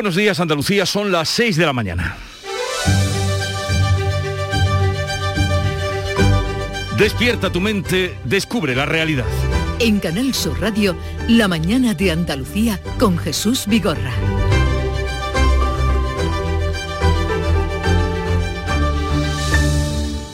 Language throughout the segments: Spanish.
Buenos días Andalucía, son las 6 de la mañana. Despierta tu mente, descubre la realidad. En Canal Sur Radio, La mañana de Andalucía con Jesús Vigorra.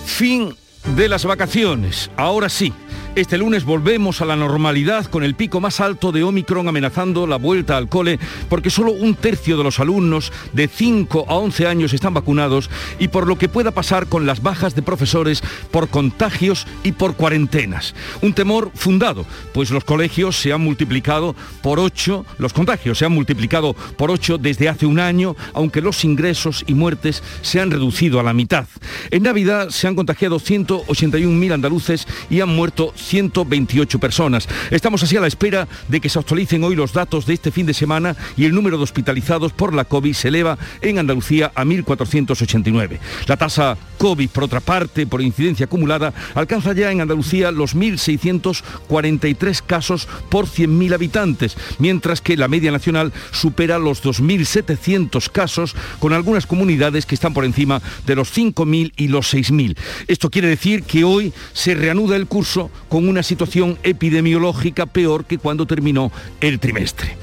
Fin de las vacaciones. Ahora sí, este lunes volvemos a la normalidad con el pico más alto de Omicron amenazando la vuelta al cole porque solo un tercio de los alumnos de 5 a 11 años están vacunados y por lo que pueda pasar con las bajas de profesores por contagios y por cuarentenas. Un temor fundado, pues los colegios se han multiplicado por 8, los contagios se han multiplicado por 8 desde hace un año, aunque los ingresos y muertes se han reducido a la mitad. En Navidad se han contagiado 181.000 andaluces y han muerto 128 personas. Estamos así a la espera de que se actualicen hoy los datos de este fin de semana y el número de hospitalizados por la COVID se eleva en Andalucía a 1.489. La tasa COVID, por otra parte, por incidencia acumulada, alcanza ya en Andalucía los 1.643 casos por 100.000 habitantes, mientras que la media nacional supera los 2.700 casos, con algunas comunidades que están por encima de los 5.000 y los 6.000. Esto quiere decir que hoy se reanuda el curso con una situación epidemiológica peor que cuando terminó el trimestre.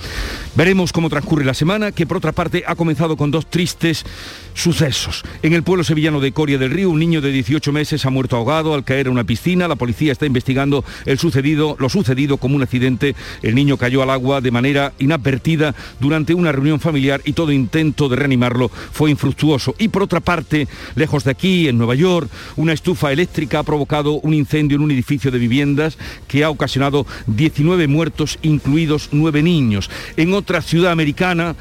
Veremos cómo transcurre la semana, que por otra parte ha comenzado con dos tristes sucesos. En el pueblo sevillano de Coria del Río, un niño de 18 meses ha muerto ahogado al caer en una piscina. La policía está investigando el sucedido, lo sucedido como un accidente. El niño cayó al agua de manera inadvertida durante una reunión familiar y todo intento de reanimarlo fue infructuoso. Y por otra parte, lejos de aquí, en Nueva York, una estufa eléctrica ha provocado un incendio en un edificio de viviendas que ha ocasionado 19 muertos, incluidos 9 niños. Otra ciudad americana,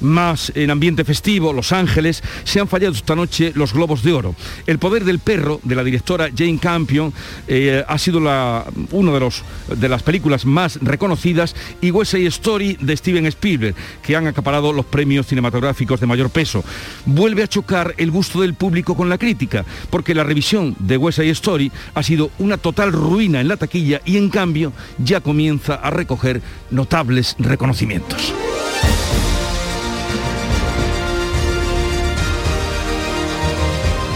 más en ambiente festivo, Los Ángeles, se han fallado esta noche los Globos de Oro. El poder del perro, de la directora Jane Campion, eh, ha sido la, uno de, los, de las películas más reconocidas y West Side Story de Steven Spielberg, que han acaparado los premios cinematográficos de mayor peso. Vuelve a chocar el gusto del público con la crítica, porque la revisión de West Side Story ha sido una total ruina en la taquilla y en cambio ya comienza a recoger notables reconocimientos.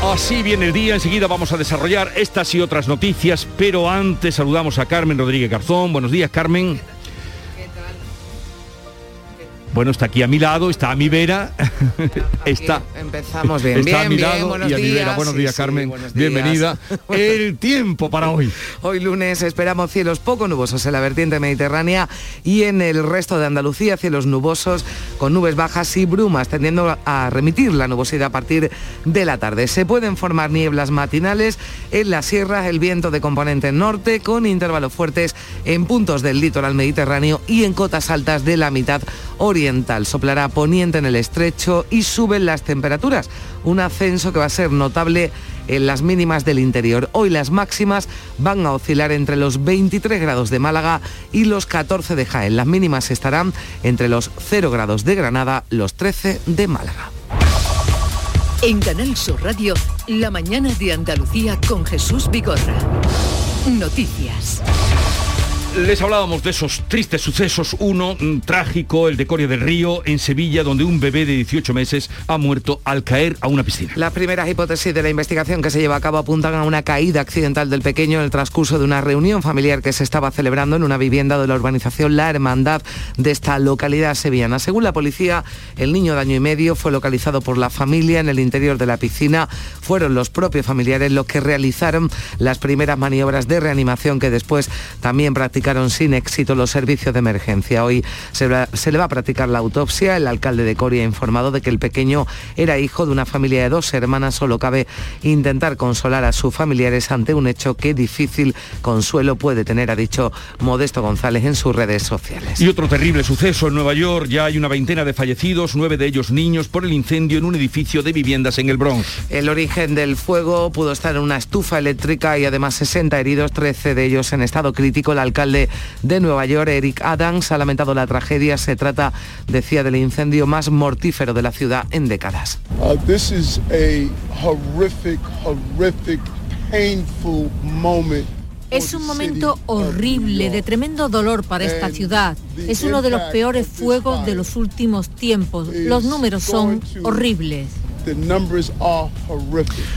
Así viene el día, enseguida vamos a desarrollar estas y otras noticias, pero antes saludamos a Carmen Rodríguez Garzón. Buenos días, Carmen. Bueno, está aquí a mi lado, está a mi vera. está, empezamos bien. Está a mi bien, lado buenos y a mi vera. días. Buenos Sí, días, sí, Carmen. buenos días. Bienvenida. El tiempo para hoy. Hoy lunes esperamos cielos poco nubosos en la vertiente mediterránea y en el resto de Andalucía cielos nubosos con nubes bajas y brumas tendiendo a remitir la nubosidad a partir de la tarde. Se pueden formar nieblas matinales en las sierras, el viento de componente norte con intervalos fuertes en puntos del litoral mediterráneo y en cotas altas de la mitad oriental. Soplará poniente en el estrecho y suben las temperaturas, un ascenso que va a ser notable en las mínimas del interior. Hoy las máximas van a oscilar entre los 23 grados de Málaga y los 14 de Jaén. Las mínimas estarán entre los 0 grados de Granada, los 13 de Málaga. En Canal Sur Radio, La mañana de Andalucía con Jesús Vigorra. Noticias. Les hablábamos de esos tristes sucesos. Uno mm, trágico, el de Coria del Río, en Sevilla, donde un bebé de 18 meses ha muerto al caer a una piscina. Las primeras hipótesis de la investigación que se lleva a cabo apuntan a una caída accidental del pequeño en el transcurso de una reunión familiar que se estaba celebrando en una vivienda de la urbanización La Hermandad de esta localidad sevillana. Según la policía, el niño de año y medio fue localizado por la familia en el interior de la piscina. Fueron los propios familiares los que realizaron las primeras maniobras de reanimación que después también practicaron sin éxito los servicios de emergencia. Hoy se, va- se le va a practicar la autopsia. El alcalde de Coria ha informado de que el pequeño era hijo de una familia de dos hermanas. Solo cabe intentar consolar a sus familiares ante un hecho que difícil consuelo puede tener, ha dicho Modesto González en sus redes sociales. Y otro terrible suceso en Nueva York. Ya hay una veintena de fallecidos, nueve de ellos niños, por el incendio en un edificio de viviendas en el Bronx. El origen del fuego pudo estar en una estufa eléctrica y además 60 heridos, 13 de ellos en estado crítico. El alcalde de Nueva York, Eric Adams, ha lamentado la tragedia. Se trata, decía, del incendio más mortífero de la ciudad en décadas. Uh, this is a horrific, horrific, painful moment Es un momento horrible, de tremendo dolor para esta ciudad. Es uno de los peores fuegos de los últimos tiempos. Los números son horribles.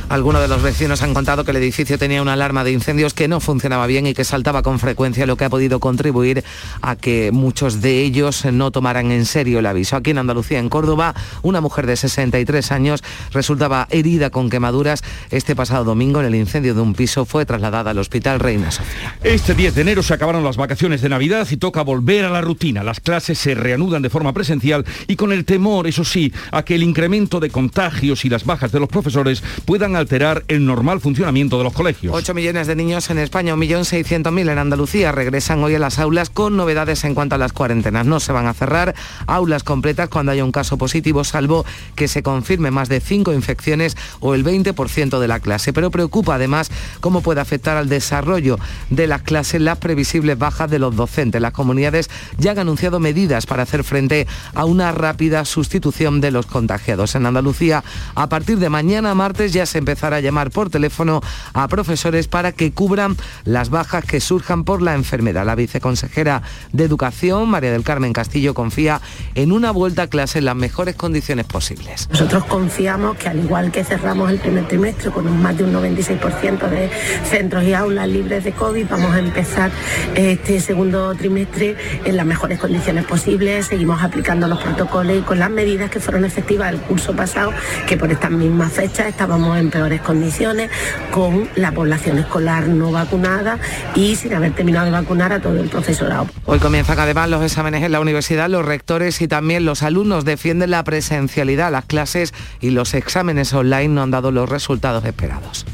Algunos de los vecinos han contado que el edificio tenía una alarma de incendios que no funcionaba bien y que saltaba con frecuencia, lo que ha podido contribuir a que muchos de ellos no tomaran en serio el aviso. Aquí en Andalucía, en Córdoba, una mujer de 63 años resultaba herida con quemaduras. Este pasado domingo, en el incendio de un piso, fue trasladada al Hospital Reina Sofía. Este 10 de enero se acabaron las vacaciones de Navidad y toca volver a la rutina. Las clases se reanudan de forma presencial y con el temor, eso sí, a que el incremento de contagios y las bajas de los profesores puedan alterar el normal funcionamiento de los colegios. 8 millones de niños en España, 1.600.000 en Andalucía regresan hoy a las aulas con novedades en cuanto a las cuarentenas. No se van a cerrar aulas completas cuando haya un caso positivo, salvo que se confirme más de 5 infecciones o el 20% de la clase. Pero preocupa además cómo puede afectar al desarrollo de las clases las previsibles bajas de los docentes. Las comunidades ya han anunciado medidas para hacer frente a una rápida sustitución de los contagiados. En Andalucía a partir de mañana martes ya se empezará a llamar por teléfono a profesores para que cubran las bajas que surjan por la enfermedad. La viceconsejera de Educación, María del Carmen Castillo, confía en una vuelta a clase en las mejores condiciones posibles. Nosotros confiamos que al igual que cerramos el primer trimestre con más de un 96% de centros y aulas libres de COVID, vamos a empezar este segundo trimestre en las mejores condiciones posibles. Seguimos aplicando los protocolos y con las medidas que fueron efectivas el curso pasado que por estas mismas fechas estábamos en peores condiciones con la población escolar no vacunada y sin haber terminado de vacunar a todo el profesorado. Hoy comienzan además los exámenes en la universidad, los rectores y también los alumnos defienden la presencialidad. Las clases y los exámenes online no han dado los resultados esperados.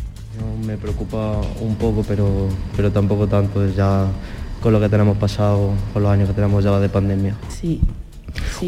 Me preocupa un poco, pero, pero tampoco tanto, ya con lo que tenemos pasado, con los años que tenemos ya de pandemia. Sí,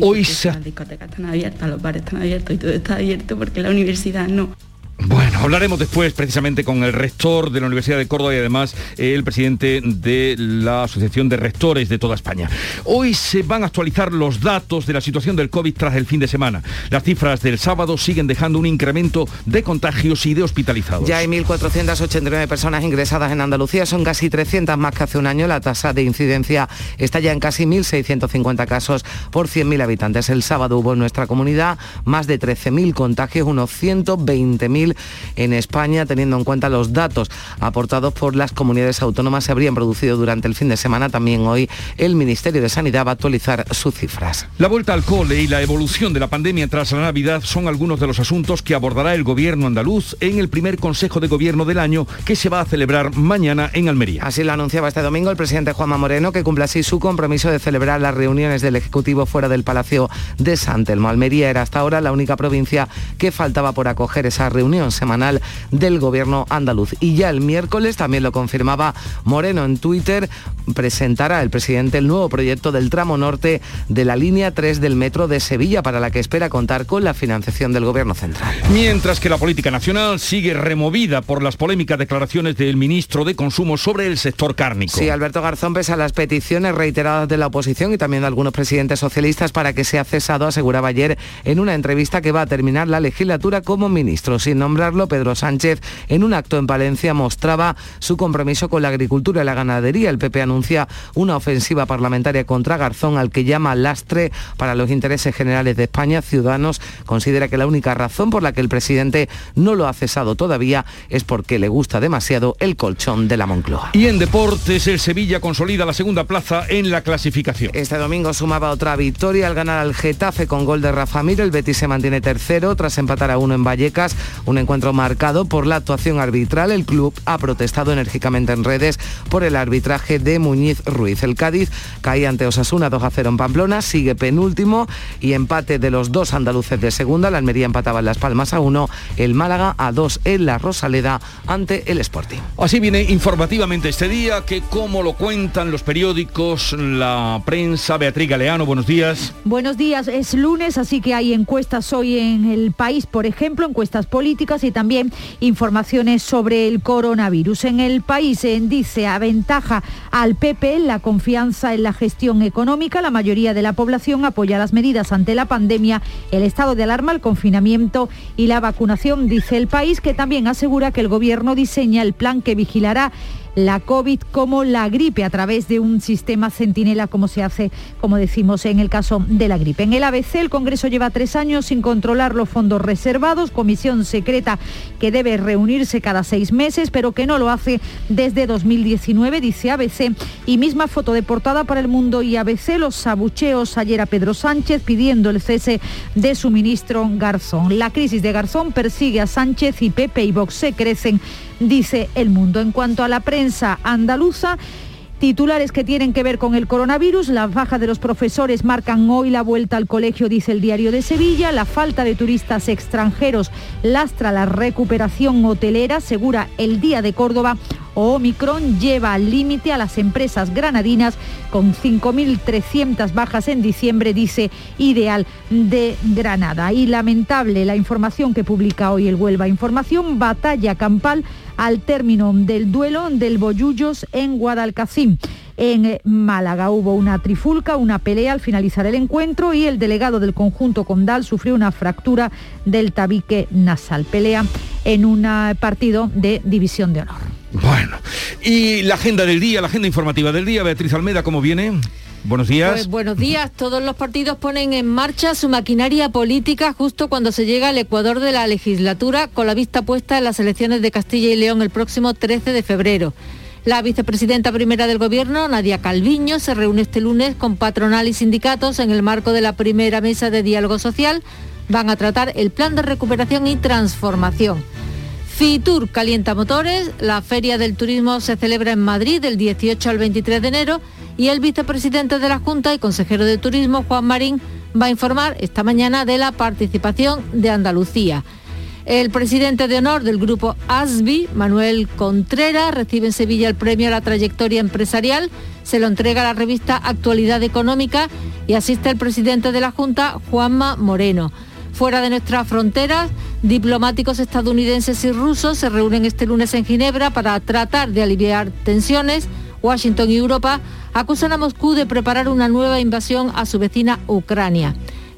Hoy se... Las discotecas están abiertas, los bares están abiertos y todo está abierto porque la universidad no. Bueno, hablaremos después precisamente con el rector de la Universidad de Córdoba y además el presidente de la Asociación de Rectores de toda España. Hoy se van a actualizar los datos de la situación del COVID tras el fin de semana. Las cifras del sábado siguen dejando un incremento de contagios y de hospitalizados. Ya hay 1.489 personas ingresadas en Andalucía, son casi 300 más que hace un año. La tasa de incidencia está ya en casi 1.650 casos por 100.000 habitantes. El sábado hubo en nuestra comunidad más de 13.000 contagios, unos 120.000 en España, teniendo en cuenta los datos aportados por las comunidades autónomas, se habrían producido durante el fin de semana. También hoy el Ministerio de Sanidad va a actualizar sus cifras. La vuelta al cole y la evolución de la pandemia tras la Navidad son algunos de los asuntos que abordará el gobierno andaluz en el primer Consejo de Gobierno del año que se va a celebrar mañana en Almería. Así lo anunciaba este domingo el presidente Juanma Moreno, que cumple así su compromiso de celebrar las reuniones del Ejecutivo fuera del Palacio de San Telmo. Almería era hasta ahora la única provincia que faltaba por acoger esa reunión semanal del gobierno andaluz. Y ya el miércoles, también lo confirmaba Moreno en Twitter, presentará el presidente el nuevo proyecto del tramo norte de la línea 3 del metro de Sevilla, para la que espera contar con la financiación del gobierno central. Mientras que la política nacional sigue removida por las polémicas declaraciones del ministro de Consumo sobre el sector cárnico. Sí, Alberto Garzón, pese a las peticiones reiteradas de la oposición y también de algunos presidentes socialistas para que sea cesado, aseguraba ayer en una entrevista que va a terminar la legislatura como ministro. Sin nombrarlo, Pedro Sánchez en un acto en Palencia mostraba su compromiso con la agricultura y la ganadería. El PP anuncia una ofensiva parlamentaria contra Garzón al que llama lastre para los intereses generales de España. Ciudadanos considera que la única razón por la que el presidente no lo ha cesado todavía es porque le gusta demasiado el colchón de la Moncloa. Y en deportes, el Sevilla consolida la segunda plaza en la clasificación. Este domingo sumaba otra victoria al ganar al Getafe con gol de Rafa Mir. El Betis se mantiene tercero tras empatar a uno en Vallecas. Un encuentro marcado por la actuación arbitral. El club ha protestado enérgicamente en redes por el arbitraje de Muñiz Ruiz. El Cádiz caía ante Osasuna 2 a 0 en Pamplona, sigue penúltimo y empate de los dos andaluces de segunda. La Almería empataba en Las Palmas a 1, el Málaga a 2 en la Rosaleda ante el Sporting. Así viene informativamente este día, que como lo cuentan los periódicos, la prensa, Beatriz Galeano, buenos días. Buenos días, es lunes, así que hay encuestas hoy en el país, por ejemplo, encuestas políticas y también informaciones sobre el coronavirus. En el país en dice aventaja al PP la confianza en la gestión económica. La mayoría de la población apoya las medidas ante la pandemia, el estado de alarma, el confinamiento y la vacunación, dice el país, que también asegura que el gobierno diseña el plan que vigilará la COVID como la gripe a través de un sistema centinela como se hace, como decimos, en el caso de la gripe. En el ABC el Congreso lleva tres años sin controlar los fondos reservados, comisión secreta que debe reunirse cada seis meses, pero que no lo hace desde 2019, dice ABC, y misma foto de portada para el mundo y ABC, los abucheos ayer a Pedro Sánchez pidiendo el cese de su ministro Garzón. La crisis de Garzón persigue a Sánchez y Pepe y Vox se crecen, dice el mundo. En cuanto a la prensa andaluza, Titulares que tienen que ver con el coronavirus, las bajas de los profesores marcan hoy la vuelta al colegio, dice el diario de Sevilla, la falta de turistas extranjeros lastra la recuperación hotelera, segura el Día de Córdoba, o Omicron lleva al límite a las empresas granadinas con 5.300 bajas en diciembre, dice Ideal de Granada. Y lamentable la información que publica hoy el Huelva Información, batalla campal al término del duelo del Boyullos en Guadalcacín. En Málaga hubo una trifulca, una pelea al finalizar el encuentro y el delegado del conjunto Condal sufrió una fractura del tabique nasal. Pelea en un partido de división de honor. Bueno, y la agenda del día, la agenda informativa del día, Beatriz Almeda, ¿cómo viene? Buenos días. Pues buenos días. Todos los partidos ponen en marcha su maquinaria política justo cuando se llega al Ecuador de la legislatura, con la vista puesta en las elecciones de Castilla y León el próximo 13 de febrero. La vicepresidenta primera del Gobierno, Nadia Calviño, se reúne este lunes con patronal y sindicatos en el marco de la primera mesa de diálogo social. Van a tratar el plan de recuperación y transformación. Fitur calienta motores, la Feria del Turismo se celebra en Madrid del 18 al 23 de enero y el vicepresidente de la Junta y consejero de Turismo, Juan Marín, va a informar esta mañana de la participación de Andalucía. El presidente de honor del grupo ASBI, Manuel Contreras, recibe en Sevilla el premio a la trayectoria empresarial. Se lo entrega a la revista Actualidad Económica y asiste el presidente de la Junta, Juanma Moreno. Fuera de nuestras fronteras, diplomáticos estadounidenses y rusos se reúnen este lunes en Ginebra para tratar de aliviar tensiones. Washington y Europa acusan a Moscú de preparar una nueva invasión a su vecina Ucrania.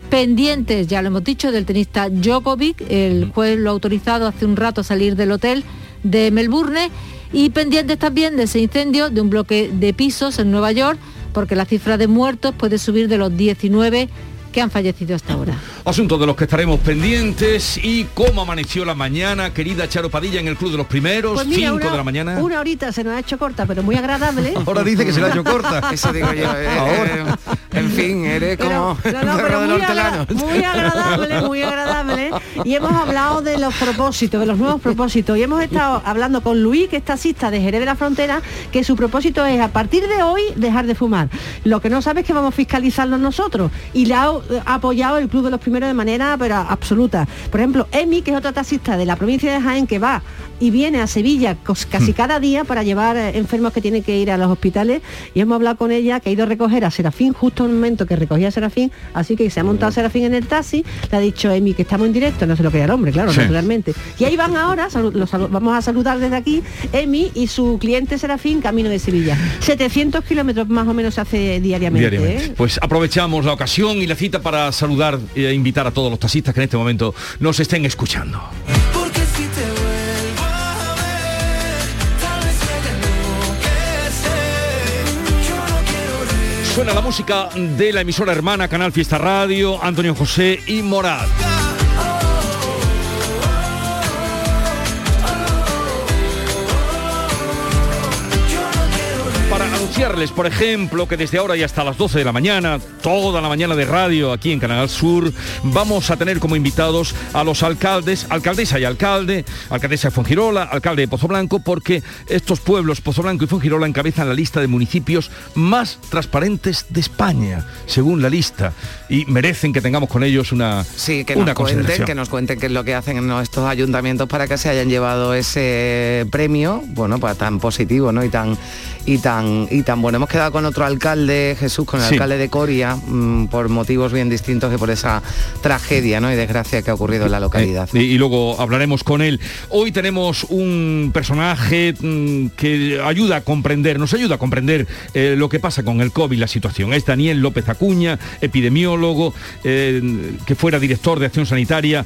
Pendientes, ya lo hemos dicho, del tenista Djokovic, el juez lo ha autorizado hace un rato a salir del hotel de Melbourne y pendientes también de ese incendio de un bloque de pisos en Nueva York, porque la cifra de muertos puede subir de los 19 que han fallecido hasta ahora. Asunto de los que estaremos pendientes y cómo amaneció la mañana, querida Charo Padilla en el Club de los Primeros, 5 pues de la mañana. Una horita se nos ha hecho corta, pero muy agradable. Ahora dice que se la ha hecho corta. Eso digo yo. eh, eh, en fin, eres como Pero- no, no, pero muy, agra- hortelano. muy agradable, muy agradable. Y hemos hablado de los propósitos, de los nuevos propósitos. Y hemos estado hablando con Luis, que es taxista de Jerez de la Frontera, que su propósito es a partir de hoy dejar de fumar. Lo que no sabe es que vamos a fiscalizarlo nosotros. Y le ha, ha apoyado el Club de los Primeros de manera pero absoluta. Por ejemplo, Emi, que es otra taxista de la provincia de Jaén, que va y viene a Sevilla casi cada día para llevar eh, enfermos que tienen que ir a los hospitales y hemos hablado con ella que ha ido a recoger a Serafín justo en el momento que recogía a Serafín, así que se ha montado Serafín en el taxi, le ha dicho Emi que estamos en directo, no se lo quería el hombre, claro, Sí. naturalmente. Y ahí van ahora, los vamos a saludar desde aquí, Emi y su cliente Serafín camino de Sevilla. 700 kilómetros más o menos se hace diariamente. Diariamente. ¿eh? Pues aprovechamos la ocasión y la cita para saludar e invitar a todos los taxistas que en este momento nos estén escuchando. Suena la música de la emisora hermana Canal Fiesta Radio, Antonio José y Morad. Anunciarles, por ejemplo, que desde ahora y hasta las 12 de la mañana, toda la mañana de radio aquí en Canal Sur, vamos a tener como invitados a los alcaldes, alcaldesa y alcalde, alcaldesa de Fongirola, alcalde de Pozo Blanco, porque estos pueblos, Pozo Blanco y Fongirola, encabezan la lista de municipios más transparentes de España, según la lista, y merecen que tengamos con ellos una, Sí, que una nos cuenten, que nos cuenten qué es lo que hacen en estos ayuntamientos para que se hayan llevado ese premio, bueno, pues tan positivo, ¿no? Y tan y tan y tan bueno. Hemos quedado con otro alcalde, Jesús, con el Sí. alcalde de Coria, mm, por motivos bien distintos que por esa tragedia ¿no? y desgracia que ha ocurrido en la localidad. Eh, y, y luego hablaremos con él. Hoy tenemos un personaje mm, que ayuda a comprender, nos ayuda a comprender eh, lo que pasa con el COVID, la situación. Es Daniel López Acuña, epidemiólogo, eh, que fuera director de acción sanitaria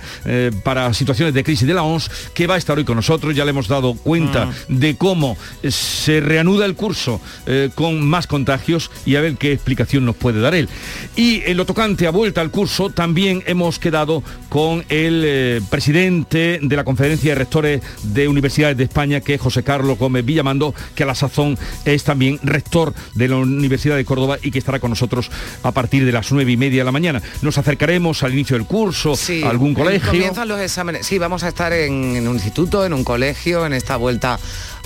para situaciones de crisis de la OMS, que va a estar hoy con nosotros. Ya le hemos dado cuenta Mm. de cómo se reanuda el curso eh, con más contagios y a ver qué explicación nos puede dar él. Y en lo tocante a vuelta al curso, también hemos quedado con el eh, presidente de la Conferencia de Rectores de Universidades de España, que es José Carlos Gómez Villamando, que a la sazón es también rector de la Universidad de Córdoba y que estará con nosotros a partir de las nueve y media de la mañana. Nos acercaremos al inicio del curso, Sí, a algún eh, colegio. Comienzan los exámenes. Sí, vamos a estar en, en un instituto, en un colegio, en esta vuelta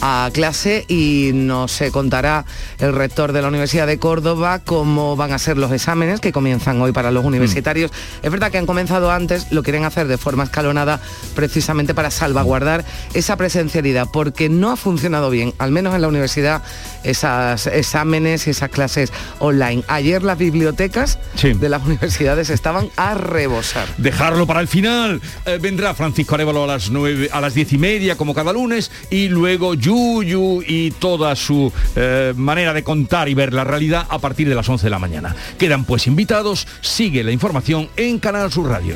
a clase y nos eh, contará el rector de la Universidad de Córdoba cómo van a ser los exámenes que comienzan hoy para los universitarios. Es verdad que han comenzado antes, lo quieren hacer de forma escalonada precisamente para salvaguardar esa presencialidad, porque no ha funcionado bien, al menos en la universidad, esos exámenes y esas clases online. Ayer las bibliotecas de las universidades estaban a rebosar. dejarlo para el final. Eh, vendrá Francisco Arevalo a las nueve, a las diez y media, como cada lunes, y luego Yuyu y toda su eh, manera de contar y ver la realidad a partir de las 11 de la mañana. Quedan pues invitados, sigue la información en Canal Sur Radio.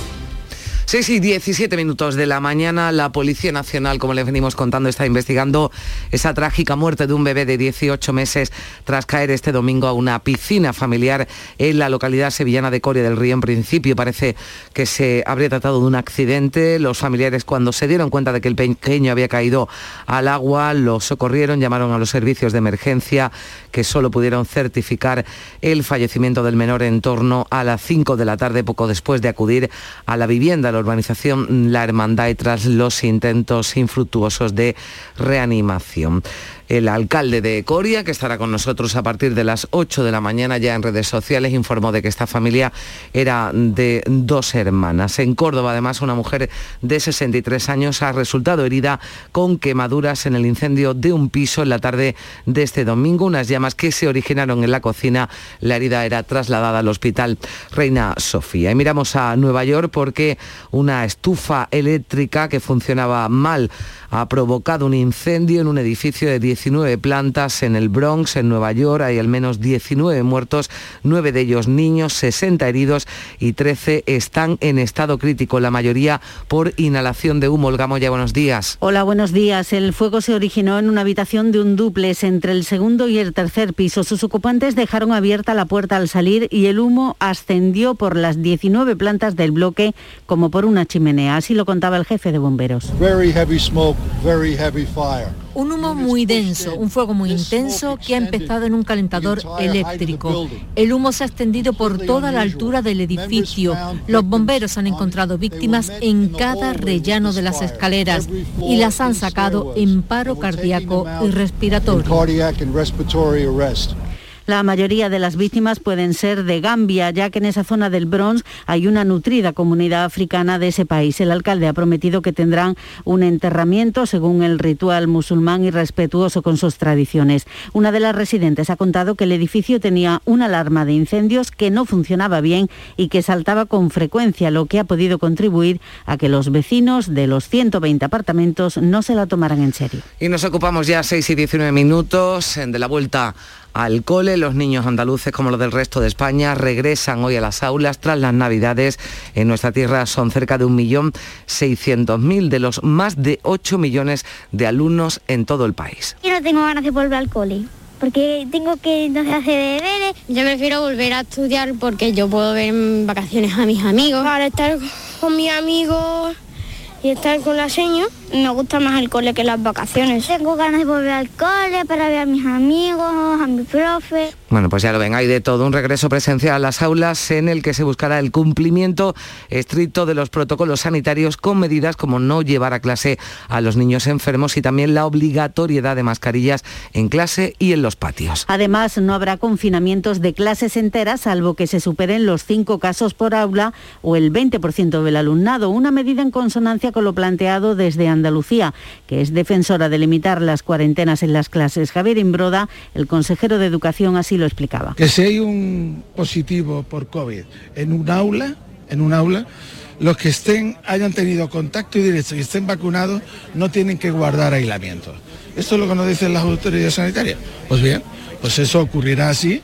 Sí, sí, 17 minutos de la mañana. La Policía Nacional, como les venimos contando, está investigando esa trágica muerte de un bebé de 18 meses tras caer este domingo a una piscina familiar en la localidad sevillana de Coria del Río. En principio parece que se habría tratado de un accidente. Los familiares, cuando se dieron cuenta de que el pequeño había caído al agua, lo socorrieron, llamaron a los servicios de emergencia que solo pudieron certificar el fallecimiento del menor en torno a las 5 de la tarde, poco después de acudir a la vivienda, la urbanización La Hermandad y tras los intentos infructuosos de reanimación. El alcalde de Coria, que estará con nosotros a partir de las 8 de la mañana ya en redes sociales, informó de que esta familia era de dos hermanas. En Córdoba, además, una mujer de 63 años ha resultado herida con quemaduras en el incendio de un piso en la tarde de este domingo. Unas llamas que se originaron en la cocina. La herida era trasladada al hospital Reina Sofía. Y miramos a Nueva York porque una estufa eléctrica que funcionaba mal ha provocado un incendio en un edificio de 19 plantas en el Bronx, en Nueva York. Hay al menos 19 muertos, 9 de ellos niños, 60 heridos y 13 están en estado crítico, la mayoría por inhalación de humo. Olga Moya, buenos días. Hola, buenos días. El fuego se originó en una habitación de un duplex entre el segundo y el tercer piso. Sus ocupantes dejaron abierta la puerta al salir y el humo ascendió por las 19 plantas del bloque como por una chimenea. Así lo contaba el jefe de bomberos. Very heavy smoke, very heavy fire. Un humo muy denso, un fuego muy intenso que ha empezado en un calentador eléctrico. El humo se ha extendido por toda la altura del edificio. Los bomberos han encontrado víctimas en cada rellano de las escaleras y las han sacado en paro cardíaco y respiratorio. La mayoría de las víctimas pueden ser de Gambia, ya que en esa zona del Bronx hay una nutrida comunidad africana de ese país. El alcalde ha prometido que tendrán un enterramiento según el ritual musulmán y respetuoso con sus tradiciones. Una de las residentes ha contado que el edificio tenía una alarma de incendios que no funcionaba bien y que saltaba con frecuencia, lo que ha podido contribuir a que los vecinos de los 120 apartamentos no se la tomaran en serio. Y nos ocupamos ya 6 y 19 minutos de la vuelta al cole. Los niños andaluces, como los del resto de España, regresan hoy a las aulas tras las Navidades. En nuestra tierra son cerca de 1.600.000 de los más de 8 millones de alumnos en todo el país. Yo no tengo ganas de volver al cole. Porque tengo que entonces hacer deberes. Yo prefiero volver a estudiar porque yo puedo ver en vacaciones a mis amigos. Para estar con mis amigos y estar con la señora. Me gusta más el cole que las vacaciones. Tengo ganas de volver al cole para ver a mis amigos, a mi profe. Bueno, pues ya lo ven, hay de todo un regreso presencial a las aulas en el que se buscará el cumplimiento estricto de los protocolos sanitarios con medidas como no llevar a clase a los niños enfermos y también la obligatoriedad de mascarillas en clase y en los patios. Además, no habrá confinamientos de clases enteras, salvo que se superen los cinco casos por aula o el 20% del alumnado, una medida en consonancia con lo planteado desde Andalucía, que es defensora de limitar las cuarentenas en las clases. Javier Imbroda, el consejero de Educación, así lo explicaba. Que si hay un positivo por COVID en un aula, en un aula, los que estén, hayan tenido contacto directo y estén vacunados no tienen que guardar aislamiento. ¿Esto es lo que nos dicen las autoridades sanitarias? Pues bien, pues eso ocurrirá así.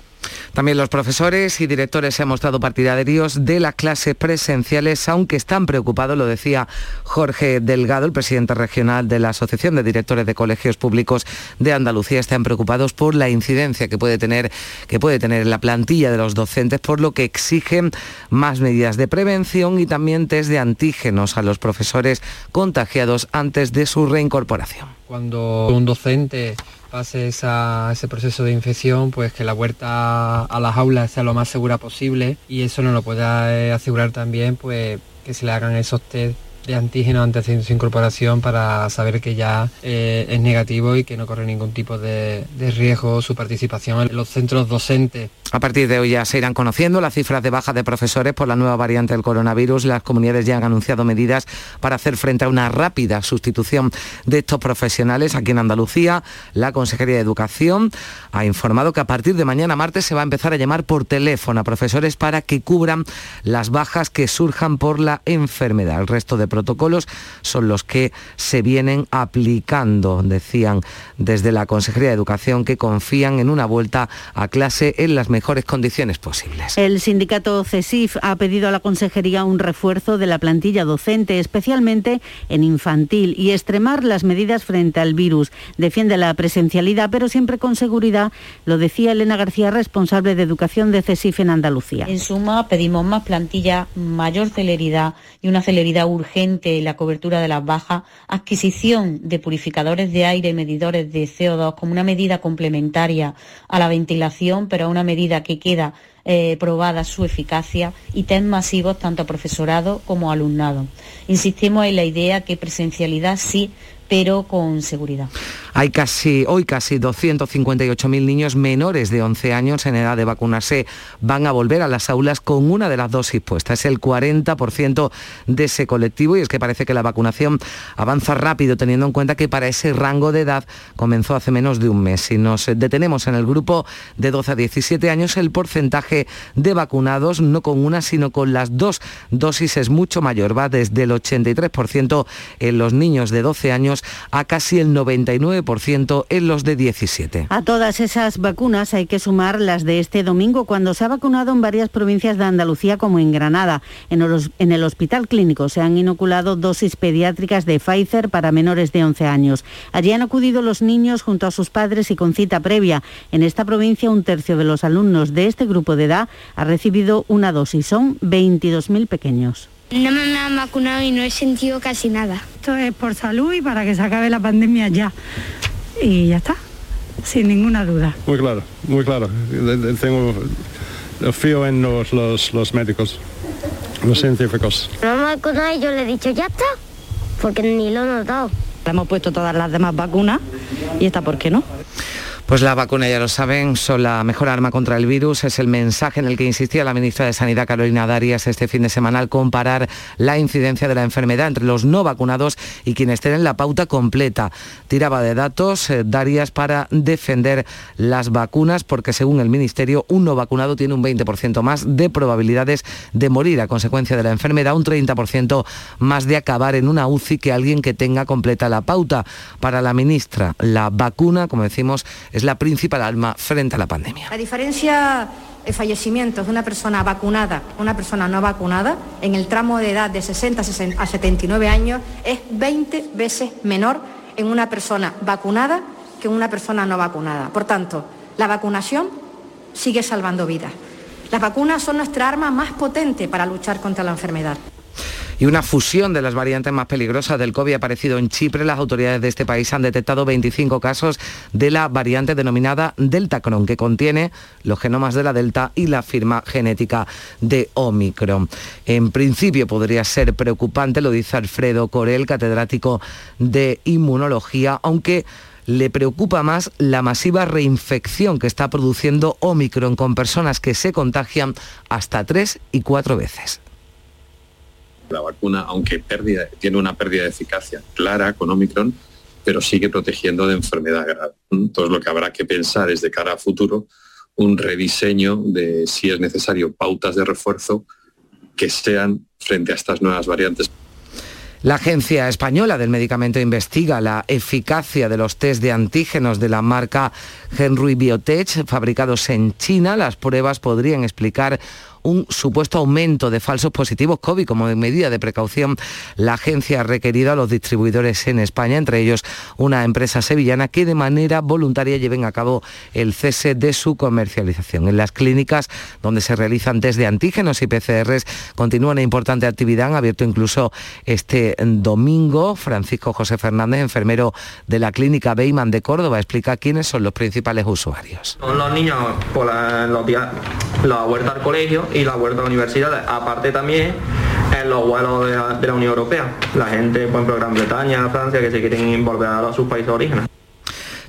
También los profesores y directores se han mostrado partidarios de las clases presenciales, aunque están preocupados, lo decía Jorge Delgado, el presidente regional de la Asociación de Directores de Colegios Públicos de Andalucía, están preocupados por la incidencia que puede tener, que puede tener la plantilla de los docentes, por lo que exigen más medidas de prevención y también test de antígenos a los profesores contagiados antes de su reincorporación. Cuando un docente pase ese proceso de infección, pues que la vuelta a las aulas sea lo más segura posible y eso nos lo pueda asegurar también pues que se le hagan esos test de antígeno antes de su incorporación para saber que ya eh, es negativo y que no corre ningún tipo de, de riesgo su participación en los centros docentes. A partir de hoy ya se irán conociendo las cifras de baja de profesores por la nueva variante del coronavirus. Las comunidades ya han anunciado medidas para hacer frente a una rápida sustitución de estos profesionales. Aquí en Andalucía, la Consejería de Educación ha informado que a partir de mañana martes se va a empezar a llamar por teléfono a profesores para que cubran las bajas que surjan por la enfermedad. El resto de protocolos son los que se vienen aplicando, decían desde la Consejería de Educación, que confían en una vuelta a clase en las mejores condiciones posibles. El sindicato CESIF ha pedido a la Consejería un refuerzo de la plantilla docente, especialmente en infantil, y extremar las medidas frente al virus. Defiende la presencialidad, pero siempre con seguridad, lo decía Elena García, responsable de educación de CESIF en Andalucía. En suma, pedimos más plantilla, mayor celeridad y una celeridad urgente en la cobertura de las bajas, adquisición de purificadores de aire y medidores de CO2 como una medida complementaria a la ventilación, pero una medida que queda eh, probada su eficacia y test masivos tanto a profesorado como alumnado. Insistimos en la idea que presencialidad sí, pero con seguridad. Hay casi, hoy casi 258.000 niños menores de 11 años en edad de vacunarse van a volver a las aulas con una de las dosis puestas. Es el 40% de ese colectivo y es que parece que la vacunación avanza rápido teniendo en cuenta que para ese rango de edad comenzó hace menos de un mes. Si nos detenemos en el grupo de 12 a 17 años, el porcentaje de vacunados, no con una, sino con las dos dosis es mucho mayor. Va desde el 83% en los niños de 12 años a casi el 99% en los de 17. A todas esas vacunas hay que sumar las de este domingo, cuando se ha vacunado en varias provincias de Andalucía, como en Granada. En el, en el Hospital Clínico se han inoculado dosis pediátricas de Pfizer para menores de 11 años. Allí han acudido los niños junto a sus padres y con cita previa. En esta provincia, un tercio de los alumnos de este grupo de edad ha recibido una dosis. Son 22.000 pequeños. No me han vacunado y no he sentido casi nada. Esto es por salud y para que se acabe la pandemia ya. Y ya está, sin ninguna duda. Muy claro, muy claro. Tengo fío en los, los, los médicos, los científicos. No me han vacunado y yo le he dicho ya está, porque ni lo he notado. Hemos puesto todas las demás vacunas y esta, ¿por qué no? Pues la vacuna, ya lo saben, son la mejor arma contra el virus. Es el mensaje en el que insistía la ministra de Sanidad, Carolina Darias, este fin de semana al comparar la incidencia de la enfermedad entre los no vacunados y quienes tienen la pauta completa. Tiraba de datos eh, Darias para defender las vacunas porque, según el Ministerio, un no vacunado tiene un 20% más de probabilidades de morir a consecuencia de la enfermedad, un 30% más de acabar en una UCI que alguien que tenga completa la pauta. Para la ministra, la vacuna, como decimos, es la principal arma frente a la pandemia. La diferencia de fallecimientos de una persona vacunada, una persona no vacunada, en el tramo de edad de 60 a 79 años es 20 veces menor en una persona vacunada que en una persona no vacunada. Por tanto, la vacunación sigue salvando vidas. Las vacunas son nuestra arma más potente para luchar contra la enfermedad y una fusión de las variantes más peligrosas del COVID aparecido en Chipre. Las autoridades de este país han detectado 25 casos de la variante denominada Delta Cron, que contiene los genomas de la Delta y la firma genética de Omicron. En principio podría ser preocupante, lo dice Alfredo Corel, catedrático de inmunología, aunque le preocupa más la masiva reinfección que está produciendo Omicron con personas que se contagian hasta tres y cuatro veces. La vacuna, aunque tiene una pérdida de eficacia clara con Omicron, pero sigue protegiendo de enfermedad grave. Entonces lo que habrá que pensar es de cara a futuro un rediseño de si es necesario pautas de refuerzo que sean frente a estas nuevas variantes. La Agencia Española del Medicamento investiga la eficacia de los test de antígenos de la marca Henry Biotech fabricados en China. Las pruebas podrían explicar un supuesto aumento de falsos positivos COVID. Como medida de precaución, la agencia ha requerido a los distribuidores en España, entre ellos una empresa sevillana, que de manera voluntaria lleven a cabo el cese de su comercialización. En las clínicas donde se realizan test de antígenos y PCRs continúa una importante actividad. Han abierto incluso este domingo. Francisco José Fernández, enfermero de la clínica Beyman de Córdoba, explica quiénes son los principales usuarios. Son los niños por los días, la vuelta al colegio y la vuelta a la universidad. Aparte también en los vuelos de la, de la Unión Europea. La gente, por ejemplo, Gran Bretaña, Francia, que se quieren volver a sus países de origen.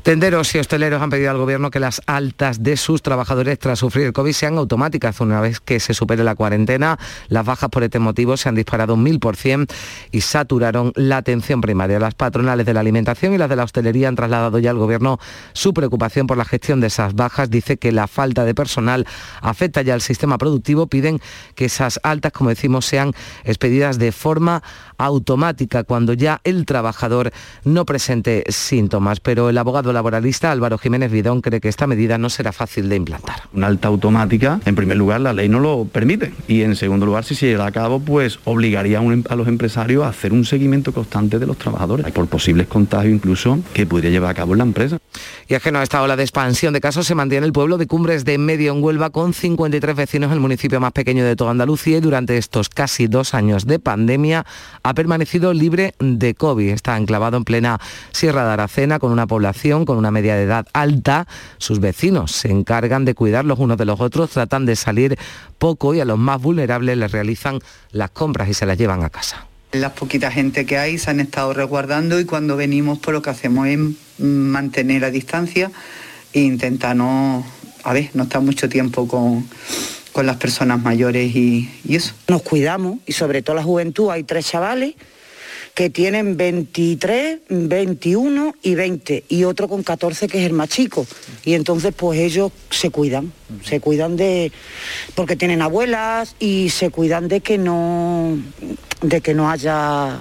Tenderos y hosteleros han pedido al Gobierno que las altas de sus trabajadores tras sufrir el COVID sean automáticas. Una vez que se supere la cuarentena, las bajas por este motivo se han disparado un mil por cien y saturaron la atención primaria. Las patronales de la alimentación y las de la hostelería han trasladado ya al Gobierno su preocupación por la gestión de esas bajas. Dice que la falta de personal afecta ya al sistema productivo. Piden que esas altas, como decimos, sean expedidas de forma automática cuando ya el trabajador no presente síntomas. Pero el abogado laboralista Álvaro Jiménez Vidón cree que esta medida no será fácil de implantar. Una alta automática, en primer lugar, la ley no lo permite y en segundo lugar, si se lleva a cabo, pues obligaría a, un, a los empresarios a hacer un seguimiento constante de los trabajadores por posibles contagios incluso que podría llevar a cabo en la empresa. Y ajeno a esta ola de expansión de casos se mantiene el pueblo de Cumbres de Medio en Huelva con 53 vecinos, el municipio más pequeño de toda Andalucía y durante estos casi dos años de pandemia ha permanecido libre de COVID. Está enclavado en plena Sierra de Aracena con una población con una media de edad alta. Sus vecinos se encargan de cuidar los unos de los otros, tratan de salir poco y a los más vulnerables les realizan las compras y se las llevan a casa. Las poquita gente que hay se han estado resguardando y cuando venimos pues lo que hacemos es mantener a distancia e intentar a ver, no estar mucho tiempo con, con las personas mayores y, eso. Nos cuidamos y sobre todo la juventud, hay tres chavales que tienen 23, 21 y 20 y otro con 14 que es el más chico y entonces pues ellos se cuidan, se cuidan de porque tienen abuelas y se cuidan de que no de que no haya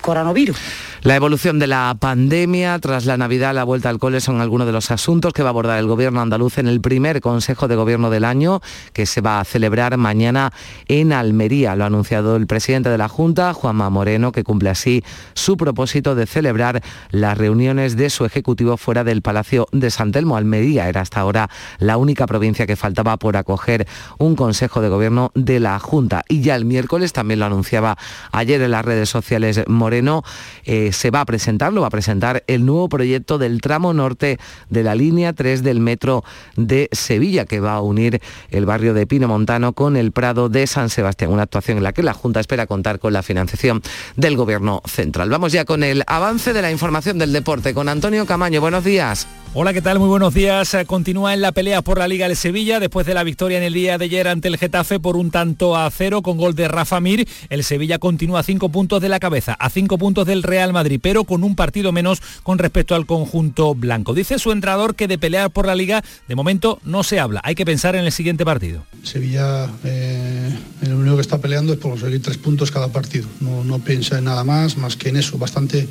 coronavirus. La evolución de la pandemia tras la Navidad, la vuelta al cole son algunos de los asuntos que va a abordar el Gobierno andaluz en el primer Consejo de Gobierno del año que se va a celebrar mañana en Almería. Lo ha anunciado el presidente de la Junta, Juanma Moreno, que cumple así su propósito de celebrar las reuniones de su Ejecutivo fuera del Palacio de San Telmo. Almería era hasta ahora la única provincia que faltaba por acoger un Consejo de Gobierno de la Junta. Y ya el miércoles, también lo anunciaba ayer en las redes sociales Moreno, eh, se va a presentar, lo va a presentar el nuevo proyecto del tramo norte de la línea 3 del metro de Sevilla, que va a unir el barrio de Pino Montano con el Prado de San Sebastián, una actuación en la que la Junta espera contar con la financiación del Gobierno central. Vamos ya con el avance de la información del deporte con Antonio Camaño. Buenos días. Hola, ¿qué tal? Muy buenos días. Eh, Continúa en la pelea por la Liga de Sevilla después de la victoria en el día de ayer ante el Getafe por un tanto a cero con gol de Rafa Mir. El Sevilla continúa cinco puntos de la cabeza, a cinco puntos del Real Madrid, pero con un partido menos con respecto al conjunto blanco. Dice su entrenador que de pelear por la Liga de momento no se habla. Hay que pensar en el siguiente partido. Sevilla eh, lo único que está peleando es por conseguir tres puntos cada partido. No, no piensa en nada más, más que en eso. Bastante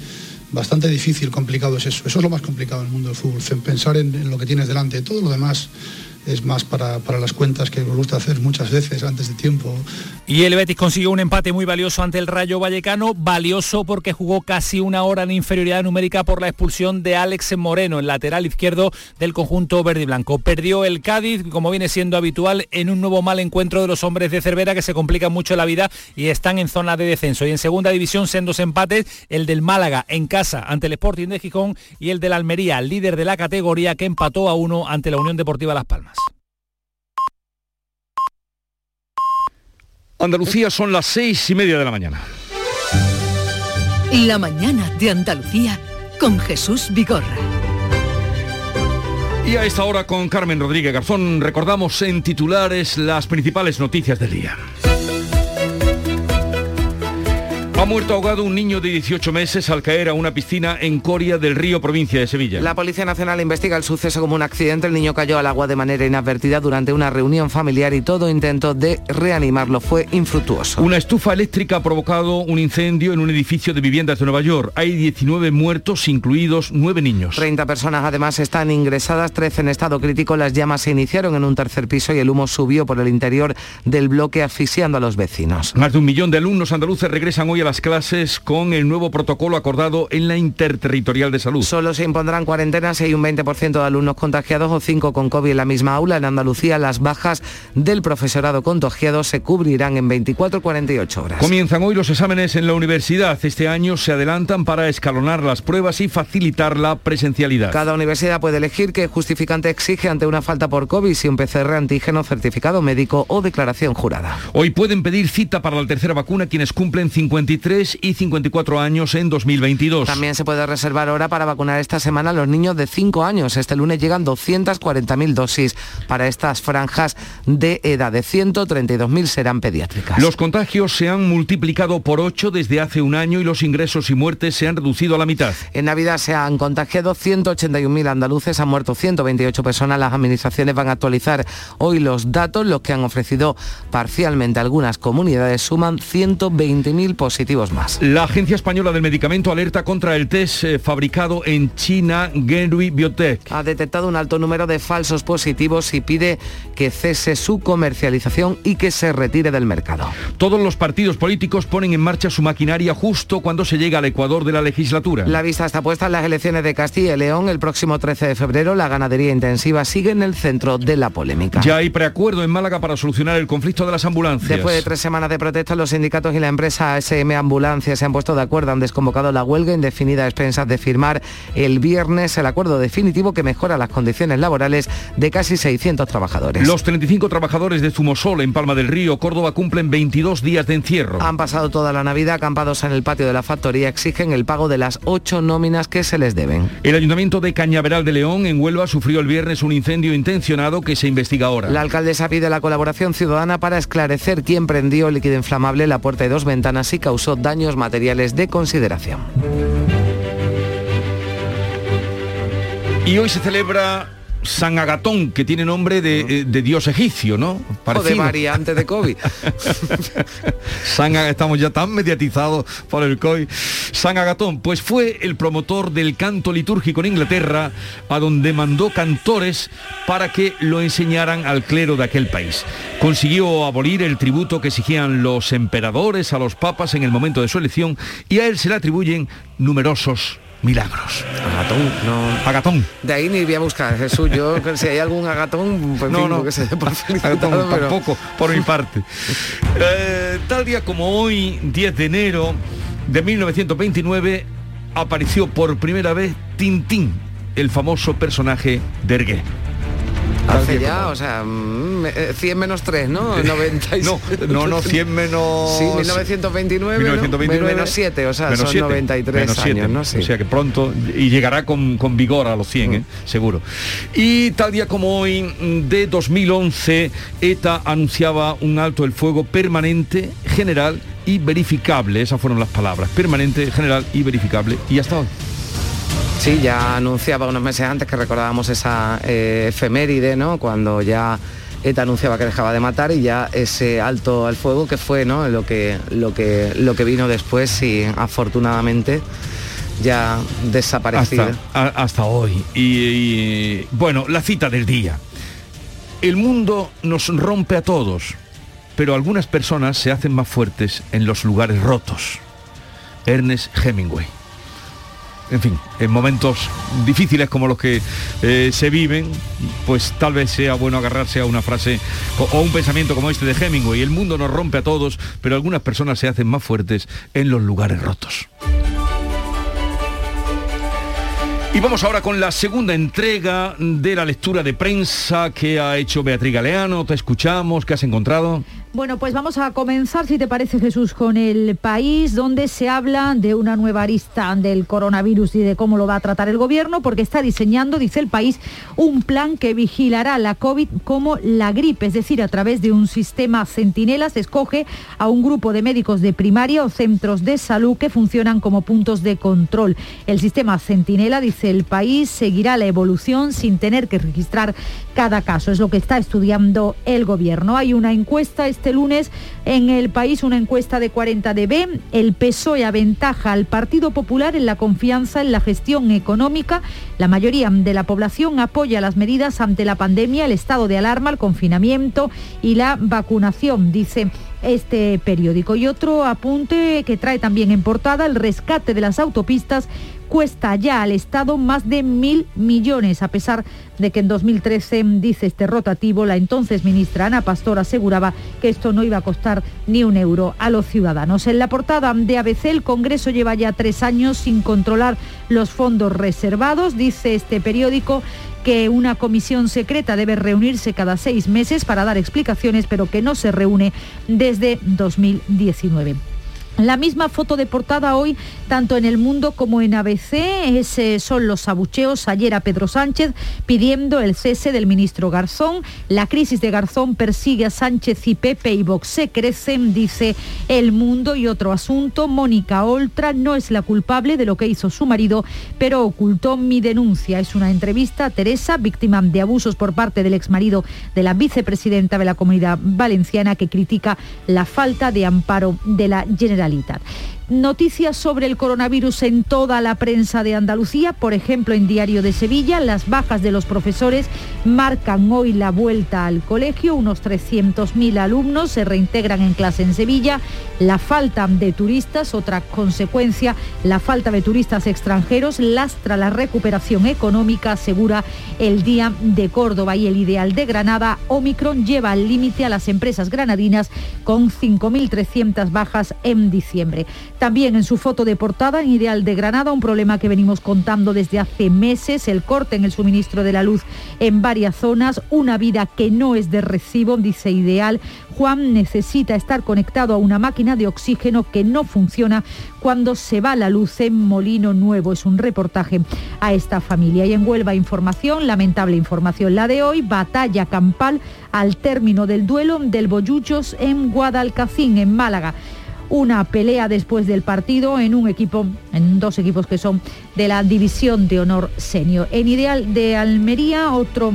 bastante difícil, complicado es eso. Eso es lo más complicado en el mundo del fútbol, pensar en, en lo que tienes delante. Todo lo demás es más para, para, las cuentas que nos gusta hacer muchas veces antes de tiempo. Y el Betis consiguió un empate muy valioso ante el Rayo Vallecano, valioso porque jugó casi una hora en inferioridad numérica por la expulsión de Alex Moreno, el lateral izquierdo del conjunto verde y blanco. Perdió el Cádiz, como viene siendo habitual, en un nuevo mal encuentro de los hombres de Cervera que se complican mucho la vida y están en zona de descenso. Y en segunda división, sendos empates, el del Málaga en casa ante el Sporting de Gijón y el del Almería, líder de la categoría que empató a uno ante la Unión Deportiva Las Palmas. Andalucía son las seis y media de la mañana. La mañana de Andalucía con Jesús Vigorra. Y a esta hora con Carmen Rodríguez Garzón recordamos en titulares las principales noticias del día. Ha muerto ahogado un niño de 18 meses al caer a una piscina en Coria del Río, provincia de Sevilla. La Policía Nacional investiga el suceso como un accidente. El niño cayó al agua de manera inadvertida durante una reunión familiar y todo intento de reanimarlo fue infructuoso. Una estufa eléctrica ha provocado un incendio en un edificio de viviendas de Nueva York. Hay 19 muertos, incluidos 9 niños. 30 personas además están ingresadas, 13 en estado crítico. Las llamas se iniciaron en un tercer piso y el humo subió por el interior del bloque asfixiando a los vecinos. Más de un millón de alumnos andaluces regresan hoy a las clases con el nuevo protocolo acordado en la Interterritorial de Salud. Solo se impondrán cuarentenas si hay un 20% de alumnos contagiados o 5 con COVID en la misma aula. En Andalucía las bajas del profesorado contagiado se cubrirán en 24-48 horas. Comienzan hoy los exámenes en la universidad. Este año se adelantan para escalonar las pruebas y facilitar la presencialidad. Cada universidad puede elegir qué justificante exige ante una falta por COVID, si un PCR antígeno, certificado médico o declaración jurada. Hoy pueden pedir cita para la tercera vacuna quienes cumplen 53 y 54 años en 2022. También se puede reservar hora para vacunar esta semana a los niños de 5 años. Este lunes llegan 240.000 dosis para estas franjas de edad. De 132.000 serán pediátricas. Los contagios se han multiplicado por 8 desde hace un año y los ingresos y muertes se han reducido a la mitad. En Navidad se han contagiado 181.000 andaluces, han muerto 128 personas. Las administraciones van a actualizar hoy los datos. Los que han ofrecido parcialmente algunas comunidades suman 120.000 positivos más. La Agencia Española del Medicamento alerta contra el test eh, fabricado en China, Genui Biotech. Ha detectado un alto número de falsos positivos y pide que cese su comercialización y que se retire del mercado. Todos los partidos políticos ponen en marcha su maquinaria justo cuando se llega al Ecuador de la legislatura. La vista está puesta en las elecciones de Castilla y León el próximo 13 de febrero. La ganadería intensiva sigue en el centro de la polémica. Ya hay preacuerdo en Málaga para solucionar el conflicto de las ambulancias. Después de tres semanas de protestas, los sindicatos y la empresa SM Ambulancia se han puesto de acuerdo, han desconvocado la huelga indefinida a expensas de firmar el viernes el acuerdo definitivo que mejora las condiciones laborales de casi 600 trabajadores. Los 35 trabajadores de Zumosol en Palma del Río, Córdoba, cumplen 22 días de encierro. Han pasado toda la Navidad acampados en el patio de la factoría, exigen el pago de las ocho nóminas que se les deben. El Ayuntamiento de Cañaveral de León, en Huelva, sufrió el viernes un incendio intencionado que se investiga ahora. La alcaldesa pide la colaboración ciudadana para esclarecer quién prendió líquido inflamable, la puerta de dos ventanas y causó daños materiales de consideración. Y hoy se celebra San Agatón, que tiene nombre de, eh, de dios egipcio, ¿no? O de variante de COVID. San Aga- estamos ya tan mediatizados por el COVID. San Agatón, pues fue el promotor del canto litúrgico en Inglaterra, a donde mandó cantores para que lo enseñaran al clero de aquel país. Consiguió abolir el tributo que exigían los emperadores a los papas en el momento de su elección y a él se le atribuyen numerosos milagros. Agatón, no. Agatón. De ahí ni voy a buscar, Jesús. Yo, si hay algún agatón, pues No, fin, no. que se dé por Agatón, pero- tampoco, por mi parte. Eh, tal día como hoy, 10 de enero de 1929, apareció por primera vez Tintín, el famoso personaje de Hergé. Hace ya, o sea, mm, eh, 100 menos 3, ¿no? 96. No, no, no, 100 menos... Sí, 1929, ¿no? 1929, menos 7, o sea, menos son siete, 93 menos siete. años, ¿no? Sí. O sea que pronto, y llegará con, con vigor a los 100, ¿eh? seguro. Y tal día como hoy, mm, de 2011, ETA anunciaba un alto el fuego permanente, general y verificable. Esas fueron las palabras. Permanente, general y verificable. Y hasta hoy. Sí, ya anunciaba unos meses antes que recordábamos esa eh, efeméride, ¿no? Cuando ya ETA anunciaba que dejaba de matar y ya ese alto al fuego que fue, ¿no? Lo que, lo que, lo que vino después y afortunadamente ya desaparecido. Hasta, hoy. Y, bueno, la cita del día. El mundo nos rompe a todos, pero algunas personas se hacen más fuertes en los lugares rotos. Ernest Hemingway. En fin, en momentos difíciles como los que eh, se viven, pues tal vez sea bueno agarrarse a una frase o, o un pensamiento como este de Hemingway. El mundo nos rompe a todos, pero algunas personas se hacen más fuertes en los lugares rotos. Y vamos ahora con la segunda entrega de la lectura de prensa que ha hecho Beatriz Galeano. Te escuchamos, ¿qué has encontrado? Bueno, pues vamos a comenzar, si te parece Jesús, con el país donde se habla de una nueva arista del coronavirus y de cómo lo va a tratar el gobierno, porque está diseñando, dice el país, un plan que vigilará la COVID como la gripe, es decir, a través de un sistema centinela se escoge a un grupo de médicos de primaria o centros de salud que funcionan como puntos de control. El sistema centinela, dice el país, seguirá la evolución sin tener que registrar cada caso. Es lo que está estudiando el gobierno. Hay una encuesta este lunes en el país, una encuesta de 40 dB. El PSOE aventaja al Partido Popular en la confianza en la gestión económica. La mayoría de la población apoya las medidas ante la pandemia, el estado de alarma, el confinamiento y la vacunación, dice este periódico. Y otro apunte que trae también en portada el rescate de las autopistas cuesta ya al Estado más de mil millones, a pesar de que en 2013, dice este rotativo, la entonces ministra Ana Pastor aseguraba que esto no iba a costar ni un euro a los ciudadanos. En la portada de ABC, el Congreso lleva ya tres años sin controlar los fondos reservados, dice este periódico que una comisión secreta debe reunirse cada seis meses para dar explicaciones, pero que no se reúne desde 2019. La misma foto de portada hoy, tanto en El Mundo como en ABC, ese son los abucheos ayer a Pedro Sánchez pidiendo el cese del ministro Garzón. La crisis de Garzón persigue a Sánchez y Pepe y se crecen, dice El Mundo. Y otro asunto, Mónica Oltra no es la culpable de lo que hizo su marido, pero ocultó mi denuncia. Es una entrevista a Teresa, víctima de abusos por parte del exmarido de la vicepresidenta de la Comunidad Valenciana, que critica la falta de amparo de la Generalitat. Noticias sobre el coronavirus en toda la prensa de Andalucía, por ejemplo en Diario de Sevilla, las bajas de los profesores marcan hoy la vuelta al colegio, unos 300.000 alumnos se reintegran en clase en Sevilla, la falta de turistas, otra consecuencia, la falta de turistas extranjeros lastra la recuperación económica, asegura el Día de Córdoba y el Ideal de Granada, Omicron lleva al límite a las empresas granadinas con 5.300 bajas en diciembre. También en su foto de portada, en Ideal de Granada, un problema que venimos contando desde hace meses, el corte en el suministro de la luz en varias zonas, una vida que no es de recibo, dice Ideal. Juan necesita estar conectado a una máquina de oxígeno que no funciona cuando se va la luz en Molino Nuevo. Es un reportaje a esta familia. Y en Huelva información, lamentable información la de hoy, batalla campal al término del duelo del Boyuchos en Guadalcacín, en Málaga una pelea después del partido en un equipo, en dos equipos que son de la División de Honor Senior. En Ideal de Almería, otro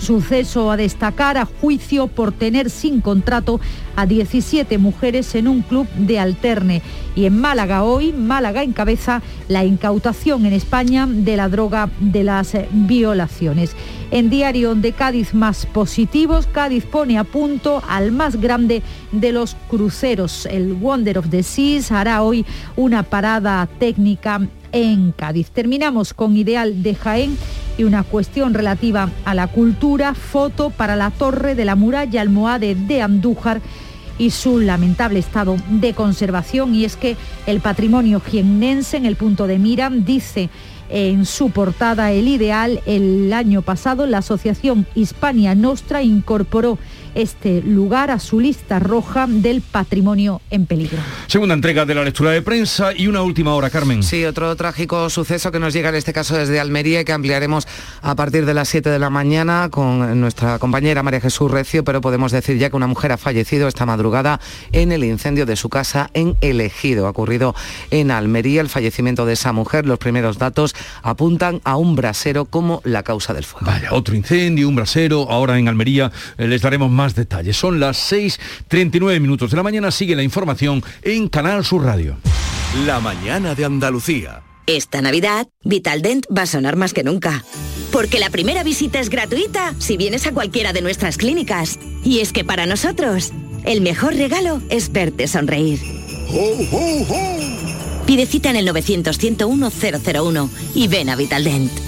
Suceso a destacar a juicio por tener sin contrato a 17 mujeres en un club de alterne. Y en Málaga hoy, Málaga encabeza la incautación en España de la droga de las violaciones. En Diario de Cádiz más positivos, Cádiz pone a punto al más grande de los cruceros. El Wonder of the Seas hará hoy una parada técnica en Cádiz. Terminamos con Ideal de Jaén y una cuestión relativa a la cultura, foto para la torre de la muralla almohade de Andújar y su lamentable estado de conservación. Y es que el patrimonio jiennense en el punto de mira dice en su portada El Ideal, el año pasado la Asociación Hispania Nostra incorporó este lugar a su lista roja del patrimonio en peligro. Segunda entrega de la lectura de prensa y una última hora, Carmen. Sí, otro trágico suceso que nos llega en este caso desde Almería y que ampliaremos a partir de las 7 de la mañana con nuestra compañera María Jesús Recio, pero podemos decir ya que una mujer ha fallecido esta madrugada en el incendio de su casa en Elegido. Ha ocurrido en Almería el fallecimiento de esa mujer. Los primeros datos apuntan a un brasero como la causa del fuego. Vaya, otro incendio, un brasero. Ahora en Almería eh, les daremos más detalles. Son las 6.39 minutos de la mañana. Sigue la información en Canal Sur Radio. La mañana de Andalucía. Esta Navidad, Vitaldent va a sonar más que nunca. Porque la primera visita es gratuita si vienes a cualquiera de nuestras clínicas. Y es que para nosotros, el mejor regalo es verte sonreír. Pide cita en el 900-101-001 y ven a Vitaldent.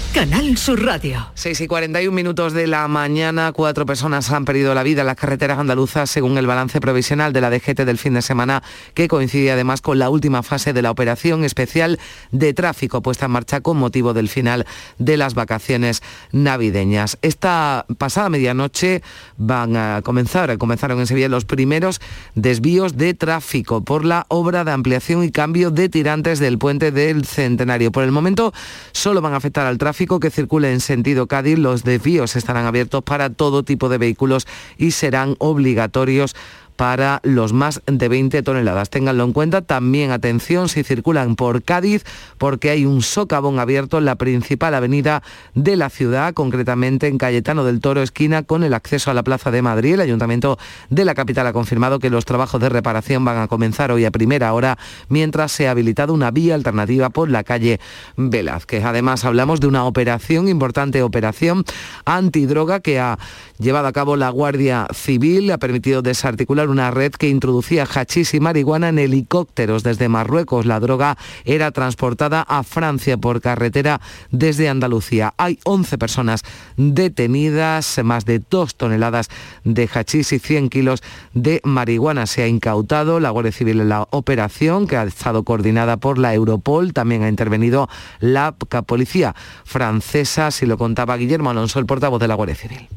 Canal Sur Radio. 6 y 41 minutos de la mañana, cuatro personas han perdido la vida en las carreteras andaluzas según el balance provisional de la DGT del fin de semana, que coincide además con la última fase de la operación especial de tráfico puesta en marcha con motivo del final de las vacaciones navideñas. Esta pasada medianoche van a comenzar, comenzaron en Sevilla los primeros desvíos de tráfico por la obra de ampliación y cambio de tirantes del puente del Centenario. Por el momento solo van a afectar al tráfico que circule en sentido Cádiz, los desvíos estarán abiertos para todo tipo de vehículos y serán obligatorios para los más de 20 toneladas. Ténganlo en cuenta. También atención si circulan por Cádiz porque hay un socavón abierto en la principal avenida de la ciudad, concretamente en Cayetano del Toro, esquina con el acceso a la Plaza de Madrid. El Ayuntamiento de la capital ha confirmado que los trabajos de reparación van a comenzar hoy a primera hora mientras se ha habilitado una vía alternativa por la calle Velázquez. Además hablamos de una operación, importante operación antidroga que ha llevado a cabo la Guardia Civil, ha permitido desarticular una red que introducía hachís y marihuana en helicópteros desde Marruecos. La droga era transportada a Francia por carretera desde Andalucía. Hay 11 personas detenidas, más de 2 toneladas de hachís y 100 kilos de marihuana. Se ha incautado la Guardia Civil en la operación que ha estado coordinada por la Europol. También ha intervenido la policía francesa, si lo contaba Guillermo Alonso, el portavoz de la Guardia Civil.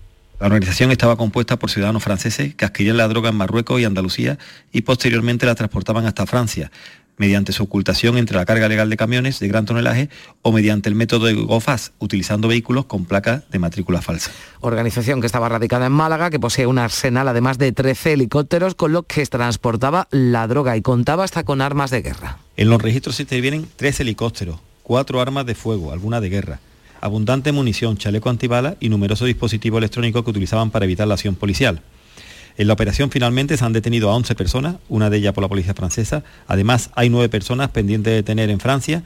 La organización estaba compuesta por ciudadanos franceses que adquirían la droga en Marruecos y Andalucía y posteriormente la transportaban hasta Francia, mediante su ocultación entre la carga legal de camiones de gran tonelaje o mediante el método de GOFAS, utilizando vehículos con placas de matrícula falsa. Organización que estaba radicada en Málaga, que posee un arsenal además de 13 helicópteros con los que transportaba la droga y contaba hasta con armas de guerra. En los registros se intervienen tres helicópteros, cuatro armas de fuego, algunas de guerra, abundante munición, chaleco antibala y numerosos dispositivos electrónicos que utilizaban para evitar la acción policial. En la operación finalmente se han detenido a 11 personas, una de ellas por la policía francesa. Además, hay nueve personas pendientes de detener en Francia.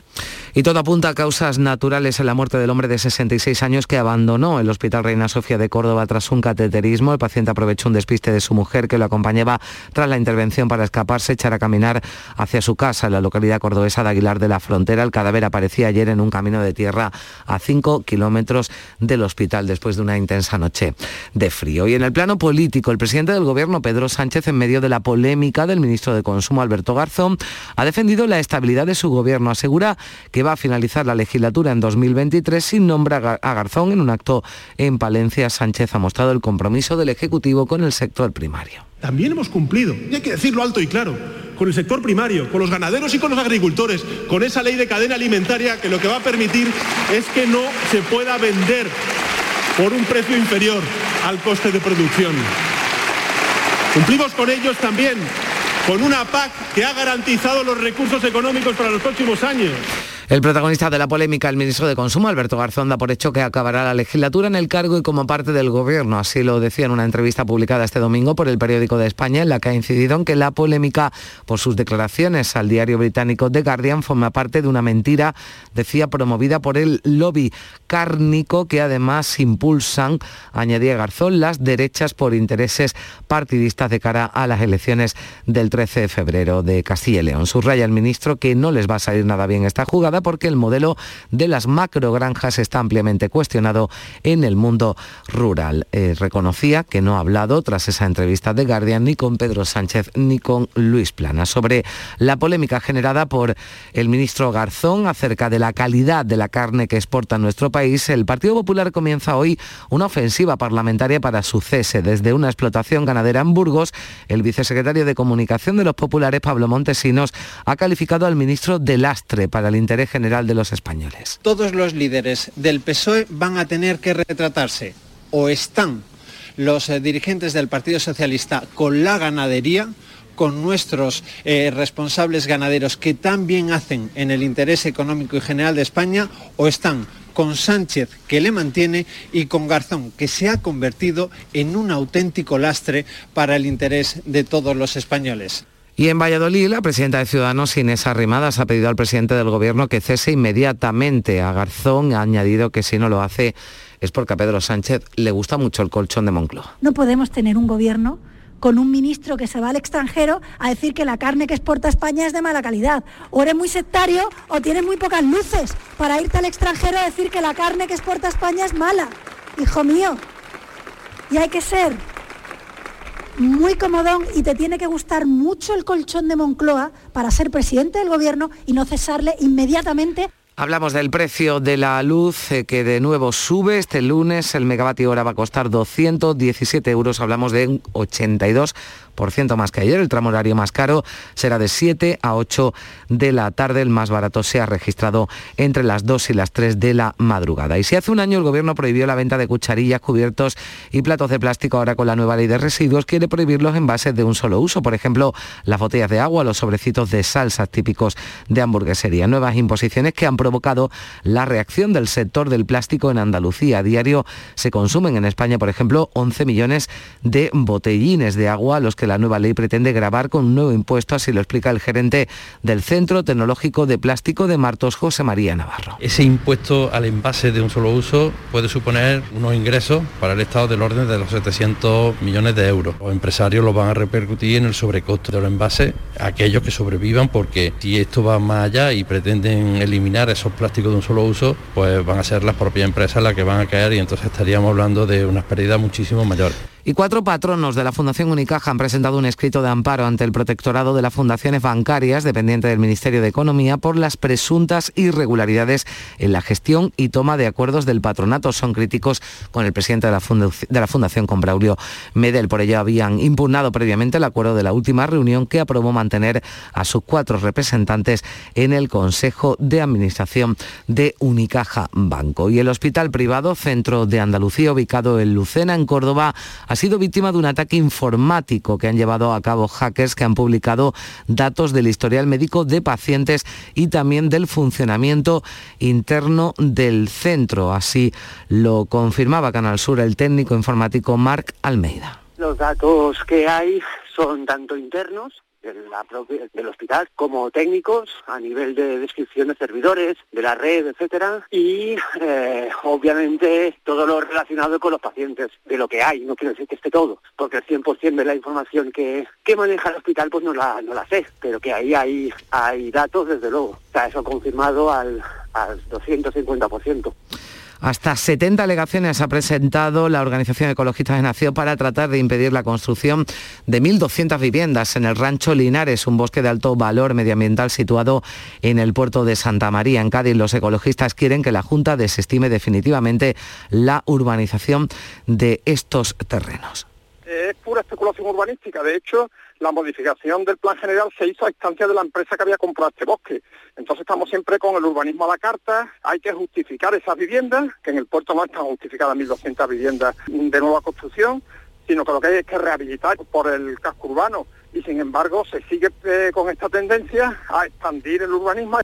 Y todo apunta a causas naturales en la muerte del hombre de 66 años que abandonó el Hospital Reina Sofía de Córdoba tras un cateterismo. El paciente aprovechó un despiste de su mujer que lo acompañaba tras la intervención para escaparse, echar a caminar hacia su casa en la localidad cordobesa de Aguilar de la Frontera. El cadáver aparecía ayer en un camino de tierra a 5 kilómetros del hospital después de una intensa noche de frío. Y en el plano político, el presidente del Gobierno, Pedro Sánchez, en medio de la polémica del ministro de Consumo, Alberto Garzón, ha defendido la estabilidad de su gobierno. Asegura que va a finalizar la legislatura en 2023 sin nombre a Garzón. En un acto en Palencia, Sánchez ha mostrado el compromiso del Ejecutivo con el sector primario. También hemos cumplido, y hay que decirlo alto y claro, con el sector primario, con los ganaderos y con los agricultores, con esa ley de cadena alimentaria que lo que va a permitir es que no se pueda vender por un precio inferior al coste de producción. Cumplimos con ellos también con una PAC que ha garantizado los recursos económicos para los próximos años. El protagonista de la polémica, el ministro de Consumo, Alberto Garzón, da por hecho que acabará la legislatura en el cargo y como parte del gobierno. Así lo decía en una entrevista publicada este domingo por el periódico de España, en la que ha incidido en que la polémica por sus declaraciones al diario británico The Guardian forma parte de una mentira, decía, promovida por el lobby cárnico que además impulsan, añadía Garzón, las derechas por intereses partidistas de cara a las elecciones del 13 de febrero de Castilla y León. Subraya el ministro que no les va a salir nada bien esta jugada porque el modelo de las macrogranjas está ampliamente cuestionado en el mundo rural. Eh, reconocía que no ha hablado tras esa entrevista de Guardian ni con Pedro Sánchez ni con Luis Plana sobre la polémica generada por el ministro Garzón acerca de la calidad de la carne que exporta nuestro país. El Partido Popular comienza hoy una ofensiva parlamentaria para su cese desde una explotación ganadera en Burgos. El vicesecretario de Comunicación de los Populares, Pablo Montesinos, ha calificado al ministro de lastre para el interés general de los españoles. Todos los líderes del PSOE van a tener que retratarse o están los eh, dirigentes del Partido Socialista con la ganadería, con nuestros eh, responsables ganaderos que también hacen en el interés económico y general de España, o están con Sánchez, que le mantiene, y con Garzón, que se ha convertido en un auténtico lastre para el interés de todos los españoles. Y en Valladolid, la presidenta de Ciudadanos, Inés Arrimadas, ha pedido al presidente del Gobierno que cese inmediatamente a Garzón. Ha añadido que si no lo hace es porque a Pedro Sánchez le gusta mucho el colchón de Moncloa. No podemos tener un gobierno con un ministro que se va al extranjero a decir que la carne que exporta España es de mala calidad. O eres muy sectario o tienes muy pocas luces para irte al extranjero a decir que la carne que exporta España es mala. Hijo mío. Y hay que ser muy comodón y te tiene que gustar mucho el colchón de Moncloa para ser presidente del gobierno y no cesarle inmediatamente. Hablamos del precio de la luz eh, que de nuevo sube. Este lunes el megavatio hora va a costar 217 euros. Hablamos de un 82 más que ayer. El tramo horario más caro será de 7 a 8 de la tarde. El más barato se ha registrado entre las 2 y las 3 de la madrugada. Y si hace un año el gobierno prohibió la venta de cucharillas, cubiertos y platos de plástico, ahora con la nueva ley de residuos quiere prohibir los envases de un solo uso. Por ejemplo, las botellas de agua, los sobrecitos de salsas típicos de hamburguesería. Nuevas imposiciones que han provocado la reacción del sector del plástico en Andalucía. A diario se consumen en España, por ejemplo, 11 millones de botellines de agua, los que la nueva ley pretende grabar con un nuevo impuesto, así lo explica el gerente del Centro Tecnológico de Plástico de Martos, José María Navarro. Ese impuesto al envase de un solo uso puede suponer unos ingresos para el Estado del orden de los 700 millones de euros. Los empresarios lo van a repercutir en el sobrecosto de los envases, aquellos que sobrevivan, porque si esto va más allá y pretenden eliminar esos plásticos de un solo uso, pues van a ser las propias empresas las que van a caer y entonces estaríamos hablando de unas pérdidas muchísimo mayores. Y cuatro patronos de la Fundación Unicaja han presentado un escrito de amparo ante el protectorado de las fundaciones bancarias dependiente del Ministerio de Economía por las presuntas irregularidades en la gestión y toma de acuerdos del patronato. Son críticos con el presidente de la, Fundación, con Braulio Medel. Por ello habían impugnado previamente el acuerdo de la última reunión que aprobó mantener a sus cuatro representantes en el Consejo de Administración de Unicaja Banco. Y el hospital privado Centro de Andalucía, ubicado en Lucena, en Córdoba, sido víctima de un ataque informático que han llevado a cabo hackers que han publicado datos del historial médico de pacientes y también del funcionamiento interno del centro. Así lo confirmaba Canal Sur el técnico informático Marc Almeida. Los datos que hay son tanto internos del hospital como técnicos a nivel de descripción de servidores, de la red, etcétera, y eh, obviamente todo lo relacionado con los pacientes, de lo que hay, no quiero decir que esté todo, porque el 100% de la información que, que maneja el hospital pues no la, no la sé, pero que ahí hay, hay datos desde luego. Sea, eso confirmado al, al 250%. Hasta 70 alegaciones ha presentado la Organización Ecologistas de Nación para tratar de impedir la construcción de 1.200 viviendas en el rancho Linares, un bosque de alto valor medioambiental situado en el puerto de Santa María, en Cádiz. Los ecologistas quieren que la Junta desestime definitivamente la urbanización de estos terrenos. Es pura especulación urbanística. De hecho, la modificación del plan general se hizo a instancia de la empresa que había comprado este bosque. Entonces estamos siempre con el urbanismo a la carta, hay que justificar esas viviendas, que en el puerto no están justificadas 1.200 viviendas de nueva construcción, sino que lo que hay es que rehabilitar por el casco urbano y sin embargo se sigue eh, con esta tendencia a expandir el urbanismo.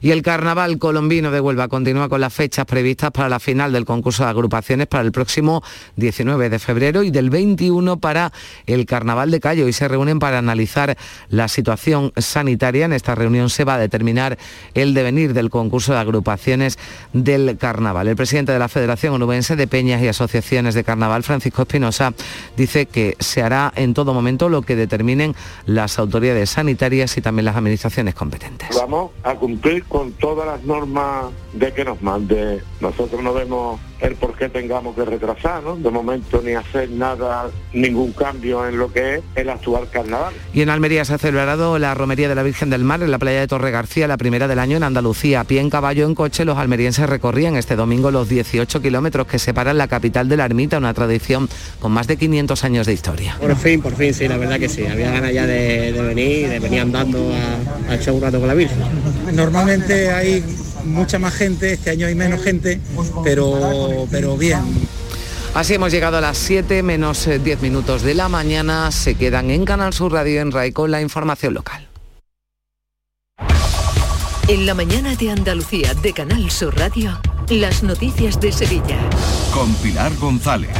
Y el carnaval colombino de Huelva continúa con las fechas previstas para la final del concurso de agrupaciones para el próximo 19 de febrero y del 21 para el carnaval de Cayo y se reúnen para analizar la situación sanitaria. En esta reunión se va a determinar el devenir del concurso de agrupaciones del carnaval. El presidente de la Federación Onubense de Peñas y Asociaciones de Carnaval, Francisco Espinosa, dice que se hará en todo momento lo que determinen las autoridades sanitarias y también las administraciones competentes. Vamos a cumplir con todas las normas de que nos mande. Nosotros no vemos el por qué tengamos que retrasar, ¿no? De momento ni hacer nada, ningún cambio en lo que es el actual carnaval. Y en Almería se ha celebrado la romería de la Virgen del Mar en la playa de Torre García, la primera del año en Andalucía. A pie en caballo en coche, los almerienses recorrían este domingo los 18 kilómetros que separan la capital de la ermita, una tradición con más de 500 años de historia. Por fin, por fin, sí, la verdad que sí. Había ganas ya de, venir, de venir andando a, a echar un rato con la Virgen. Normalmente hay mucha más gente, este año hay menos gente, pero, pero bien. Así hemos llegado a las 7 menos 10 eh, minutos de la mañana. Se quedan en Canal Sur Radio en RAI con la información local. En la mañana de Andalucía de Canal Sur Radio, las noticias de Sevilla. Con Pilar González.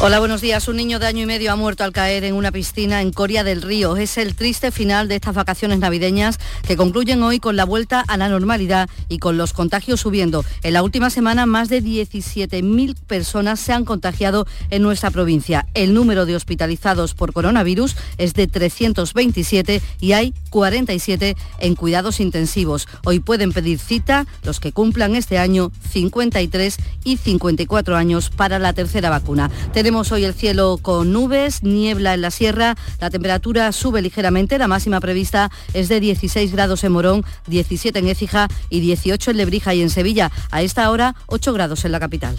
Hola, buenos días. Un niño de año y medio ha muerto al caer en una piscina en Coria del Río. Es el triste final de estas vacaciones navideñas que concluyen hoy con la vuelta a la normalidad y con los contagios subiendo. En la última semana, más de 17.000 personas se han contagiado en nuestra provincia. El número de hospitalizados por coronavirus es de 327 y hay 47 en cuidados intensivos. Hoy pueden pedir cita los que cumplan este año 53 y 54 años para la tercera vacuna. Tenemos hoy el cielo con nubes, niebla en la sierra, la temperatura sube ligeramente, la máxima prevista es de 16 grados en Morón, 17 en Écija y 18 en Lebrija y en Sevilla. A esta hora 8 grados en la capital.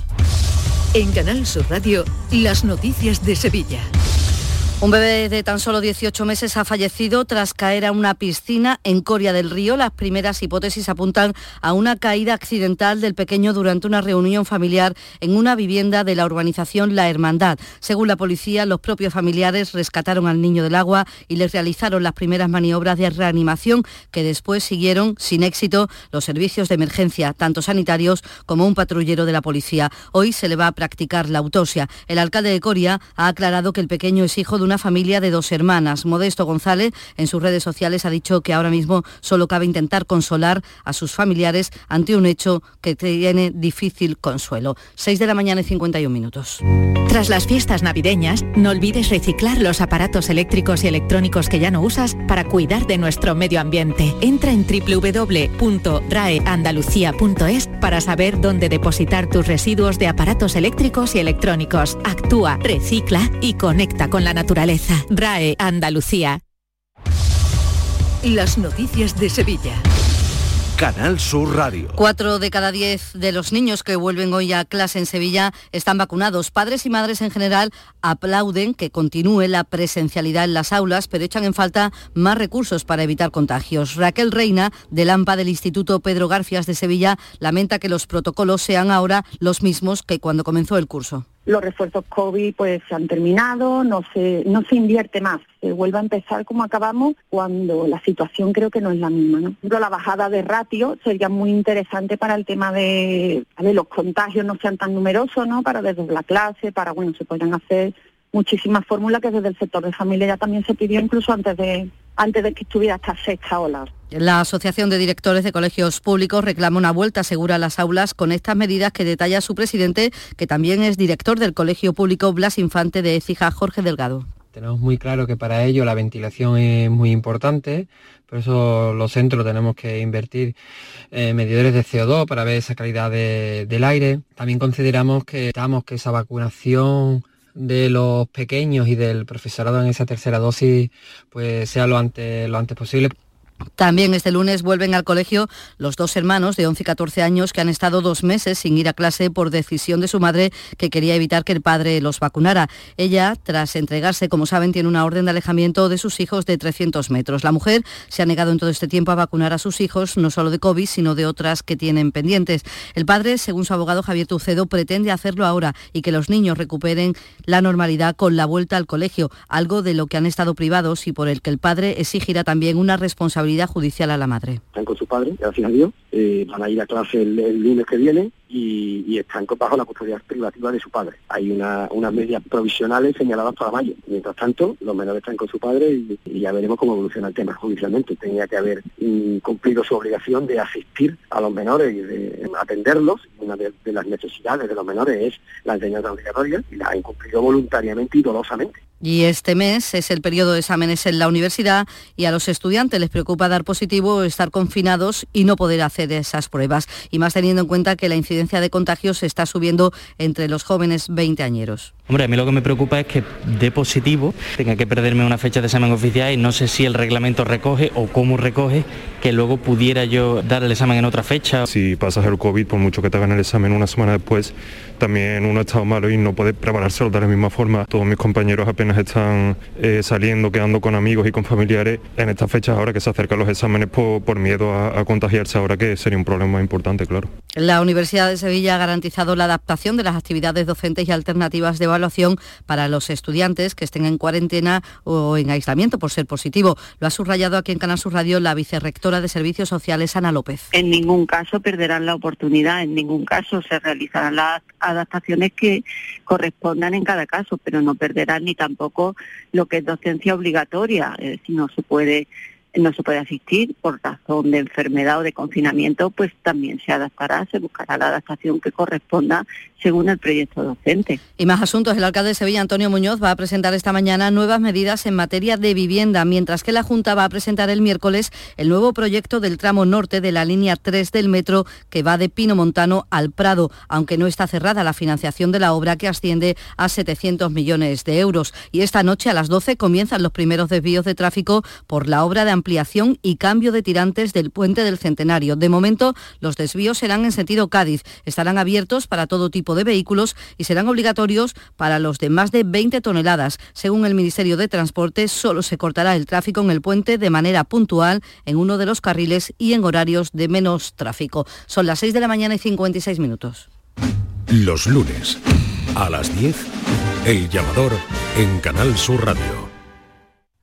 En Canal Sur Radio, las noticias de Sevilla. Un bebé de tan solo 18 meses ha fallecido tras caer a una piscina en Coria del Río. Las primeras hipótesis apuntan a una caída accidental del pequeño durante una reunión familiar en una vivienda de la urbanización La Hermandad. Según la policía, los propios familiares rescataron al niño del agua y les realizaron las primeras maniobras de reanimación que después siguieron sin éxito los servicios de emergencia, tanto sanitarios como un patrullero de la policía. Hoy se le va a practicar la autopsia. El alcalde de Coria ha aclarado que el pequeño es hijo de una familia de dos hermanas. Modesto González en sus redes sociales ha dicho que ahora mismo solo cabe intentar consolar a sus familiares ante un hecho que tiene difícil consuelo. 6 de la mañana y 51 minutos. Tras las fiestas navideñas, no olvides reciclar los aparatos eléctricos y electrónicos que ya no usas para cuidar de nuestro medio ambiente. Entra en www.raeandalucía.es para saber dónde depositar tus residuos de aparatos eléctricos y electrónicos. Actúa, recicla y conecta con la naturaleza. RAE Andalucía. Las noticias de Sevilla. Canal Sur Radio. Cuatro de cada diez de los niños que vuelven hoy a clase en Sevilla están vacunados. Padres y madres en general aplauden que continúe la presencialidad en las aulas, pero echan en falta más recursos para evitar contagios. Raquel Reina, del AMPA del Instituto Pedro Garfias de Sevilla, lamenta que los protocolos sean ahora los mismos que cuando comenzó el curso los refuerzos COVID pues se han terminado, no se, no se invierte más, se vuelve a empezar como acabamos cuando la situación creo que no es la misma. ¿no? La bajada de ratio sería muy interesante para el tema de, los contagios no sean tan numerosos, ¿no? Para desde la clase, para bueno, se podrían hacer muchísimas fórmulas que desde el sector de familia ya también se pidió incluso antes de antes de que estuviera esta sexta ola. La Asociación de Directores de Colegios Públicos reclama una vuelta segura a las aulas con estas medidas que detalla su presidente, que también es director del Colegio Público Blas Infante de Écija, Jorge Delgado Tenemos muy claro que para ello la ventilación es muy importante, por eso los centros tenemos que invertir en medidores de CO2 para ver esa calidad del aire. También consideramos que, que esa vacunación de los pequeños y del profesorado en esa tercera dosis pues sea lo antes, lo antes posible. También este lunes vuelven al colegio los dos hermanos de 11 y 14 años que han estado dos meses sin ir a clase por decisión de su madre que quería evitar que el padre los vacunara. Ella, tras entregarse, como saben, tiene una orden de alejamiento de sus hijos de 300 metros. La mujer se ha negado en todo este tiempo a vacunar a sus hijos, no solo de COVID, sino de otras que tienen pendientes. El padre, según su abogado Javier Tucedo, pretende hacerlo ahora y que los niños recuperen la normalidad con la vuelta al colegio, algo de lo que han estado privados y por el que el padre exigirá también una responsabilidad judicial a la madre. Están con su padre, gracias a Dios, eh, van a ir a clase el, lunes que viene y, están bajo la custodia privativa de su padre. Hay unas medidas provisionales señaladas para mayo. Mientras tanto, los menores están con su padre y, ya veremos cómo evoluciona el tema judicialmente. Tenía que haber mm, cumplido su obligación de asistir a los menores y de atenderlos. Una de, las necesidades de los menores es la enseñanza obligatoria y la ha incumplido voluntariamente y dolosamente. Y este mes es el periodo de exámenes en la universidad y a los estudiantes les preocupa dar positivo estar confinados y no poder hacer esas pruebas. Y más teniendo en cuenta que la incidencia de contagios está subiendo entre los jóvenes veinteañeros. Hombre, a mí lo que me preocupa es que de positivo tenga que perderme una fecha de examen oficial y no sé si el reglamento recoge o cómo recoge que luego pudiera yo dar el examen en otra fecha. Si pasas el COVID, por mucho que te hagan el examen una semana después, también uno ha estado malo y no puede preparárselo de la misma forma. Todos mis compañeros apenas están eh, saliendo, quedando con amigos y con familiares en estas fechas ahora que se acercan los exámenes por, miedo a, a contagiarse ahora que sería un problema importante, claro. La Universidad de Sevilla ha garantizado la adaptación de las actividades docentes y alternativas de evaluación para los estudiantes que estén en cuarentena o en aislamiento por ser positivo. Lo ha subrayado aquí en Canal Sur Radio la vicerrectora de Servicios Sociales, Ana López. En ningún caso perderán la oportunidad, en ningún caso se realizarán las adaptaciones que correspondan en cada caso, pero no perderán ni tampoco lo que es docencia obligatoria, si no se puede no se puede asistir por razón de enfermedad o de confinamiento, pues también se adaptará, se buscará la adaptación que corresponda según el proyecto docente. Y más asuntos. El alcalde de Sevilla, Antonio Muñoz, va a presentar esta mañana nuevas medidas en materia de vivienda, mientras que la Junta va a presentar el miércoles el nuevo proyecto del tramo norte de la línea 3 del metro que va de Pino Montano al Prado, aunque no está cerrada la financiación de la obra que asciende a 700 millones de euros. Y esta noche a las 12 comienzan los primeros desvíos de tráfico por la obra de ampliación y cambio de tirantes del puente del Centenario. De momento, los desvíos serán en sentido Cádiz. Estarán abiertos para todo tipo de vehículos y serán obligatorios para los de más de 20 toneladas. Según el Ministerio de Transporte, solo se cortará el tráfico en el puente de manera puntual en uno de los carriles y en horarios de menos tráfico. Son las 6 de la mañana y 56 minutos. Los lunes a las 10, El Llamador en Canal Sur Radio.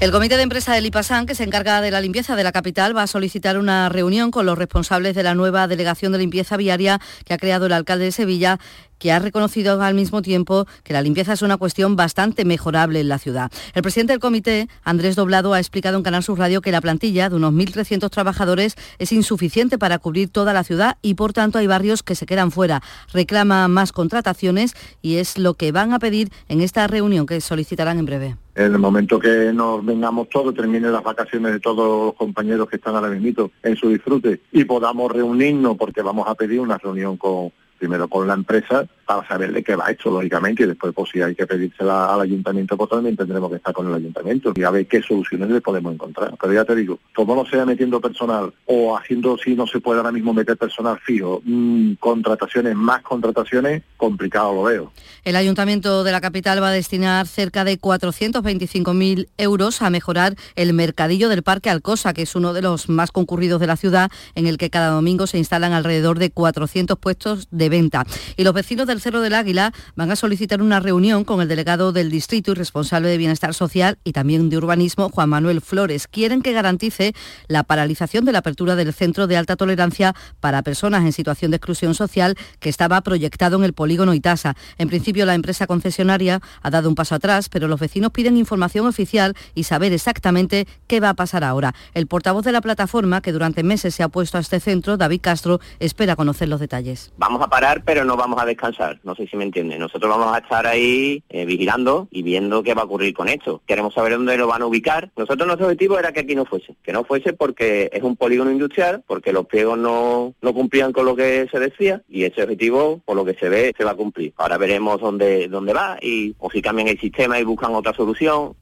El comité de empresa del IPASAN, que se encarga de la limpieza de la capital, va a solicitar una reunión con los responsables de la nueva delegación de limpieza viaria que ha creado el alcalde de Sevilla que ha reconocido al mismo tiempo que la limpieza es una cuestión bastante mejorable en la ciudad. El presidente del comité, Andrés Doblado, ha explicado en Canal Sur Radio que la plantilla de unos 1.300 trabajadores es insuficiente para cubrir toda la ciudad y por tanto hay barrios que se quedan fuera. Reclama más contrataciones y es lo que van a pedir en esta reunión que solicitarán en breve. En el momento que nos vengamos todos, terminen las vacaciones de todos los compañeros que están ahora mismo en su disfrute y podamos reunirnos porque vamos a pedir una reunión con primero con la empresa para saber de qué va esto, lógicamente, y después pues si hay que pedírsela al ayuntamiento, pues también tendremos que estar con el ayuntamiento y a ver qué soluciones le podemos encontrar. Pero ya te digo, todo no sea metiendo personal o haciendo si no se puede ahora mismo meter personal fijo, mm, contrataciones, más contrataciones, complicado lo veo. El ayuntamiento de la capital va a destinar cerca de 425.000 euros a mejorar el mercadillo del Parque Alcosa, que es uno de los más concurridos de la ciudad, en el que cada domingo se instalan alrededor de 400 puestos de venta. Y los vecinos del del Cerro del Águila van a solicitar una reunión con el delegado del distrito y responsable de Bienestar Social y también de Urbanismo, Juan Manuel Flores. Quieren que garantice la paralización de la apertura del centro de alta tolerancia para personas en situación de exclusión social que estaba proyectado en el polígono Itasa. En principio, la empresa concesionaria ha dado un paso atrás, pero los vecinos piden información oficial y saber exactamente qué va a pasar ahora. El portavoz de la plataforma, que durante meses se ha puesto a este centro, David Castro, espera conocer los detalles. Vamos a parar, pero no vamos a descansar. No sé si me entiende. Nosotros vamos a estar ahí eh, vigilando y viendo qué va a ocurrir con esto. Queremos saber dónde lo van a ubicar. Nosotros nuestro objetivo era que aquí no fuese. Que no fuese porque es un polígono industrial, porque los pliegos no, no cumplían con lo que se decía y ese objetivo, por lo que se ve, se va a cumplir. Ahora veremos dónde, dónde va y o si cambian el sistema y buscan otra solución.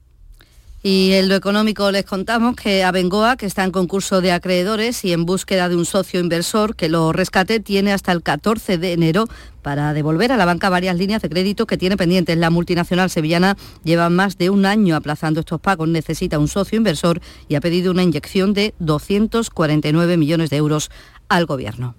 Y en lo económico les contamos que Abengoa, que está en concurso de acreedores y en búsqueda de un socio inversor que lo rescate, tiene hasta el 14 de enero para devolver a la banca varias líneas de crédito que tiene pendientes. La multinacional sevillana lleva más de un año aplazando estos pagos, necesita un socio inversor y ha pedido una inyección de 249 millones de euros al gobierno.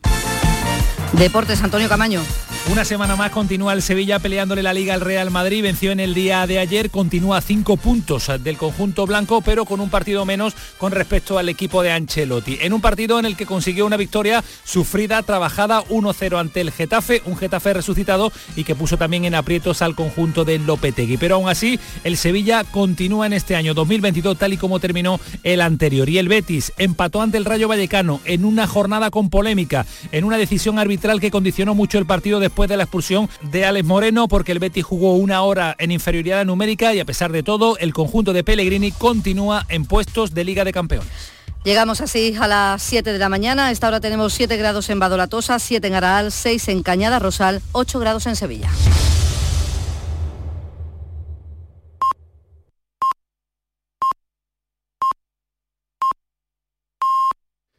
Deportes, Antonio Camaño. Una semana más continúa el Sevilla peleándole la liga al Real Madrid. Venció en el día de ayer, continúa cinco puntos del conjunto blanco, pero con un partido menos con respecto al equipo de Ancelotti. En un partido en el que consiguió una victoria sufrida, trabajada 1-0 ante el Getafe, un Getafe resucitado y que puso también en aprietos al conjunto de Lopetegui. Pero aún así, el Sevilla continúa en este año 2022 tal y como terminó el anterior. Y el Betis empató ante el Rayo Vallecano en una jornada con polémica, en una decisión arbitral que condicionó mucho el partido después de la expulsión de Alex Moreno porque el Betis jugó una hora en inferioridad numérica y a pesar de todo el conjunto de Pellegrini continúa en puestos de Liga de Campeones. Llegamos así a las 7 de la mañana. Esta hora tenemos 7 grados en Badolatosa, 7 en Araal, 6 en Cañada Rosal, 8 grados en Sevilla.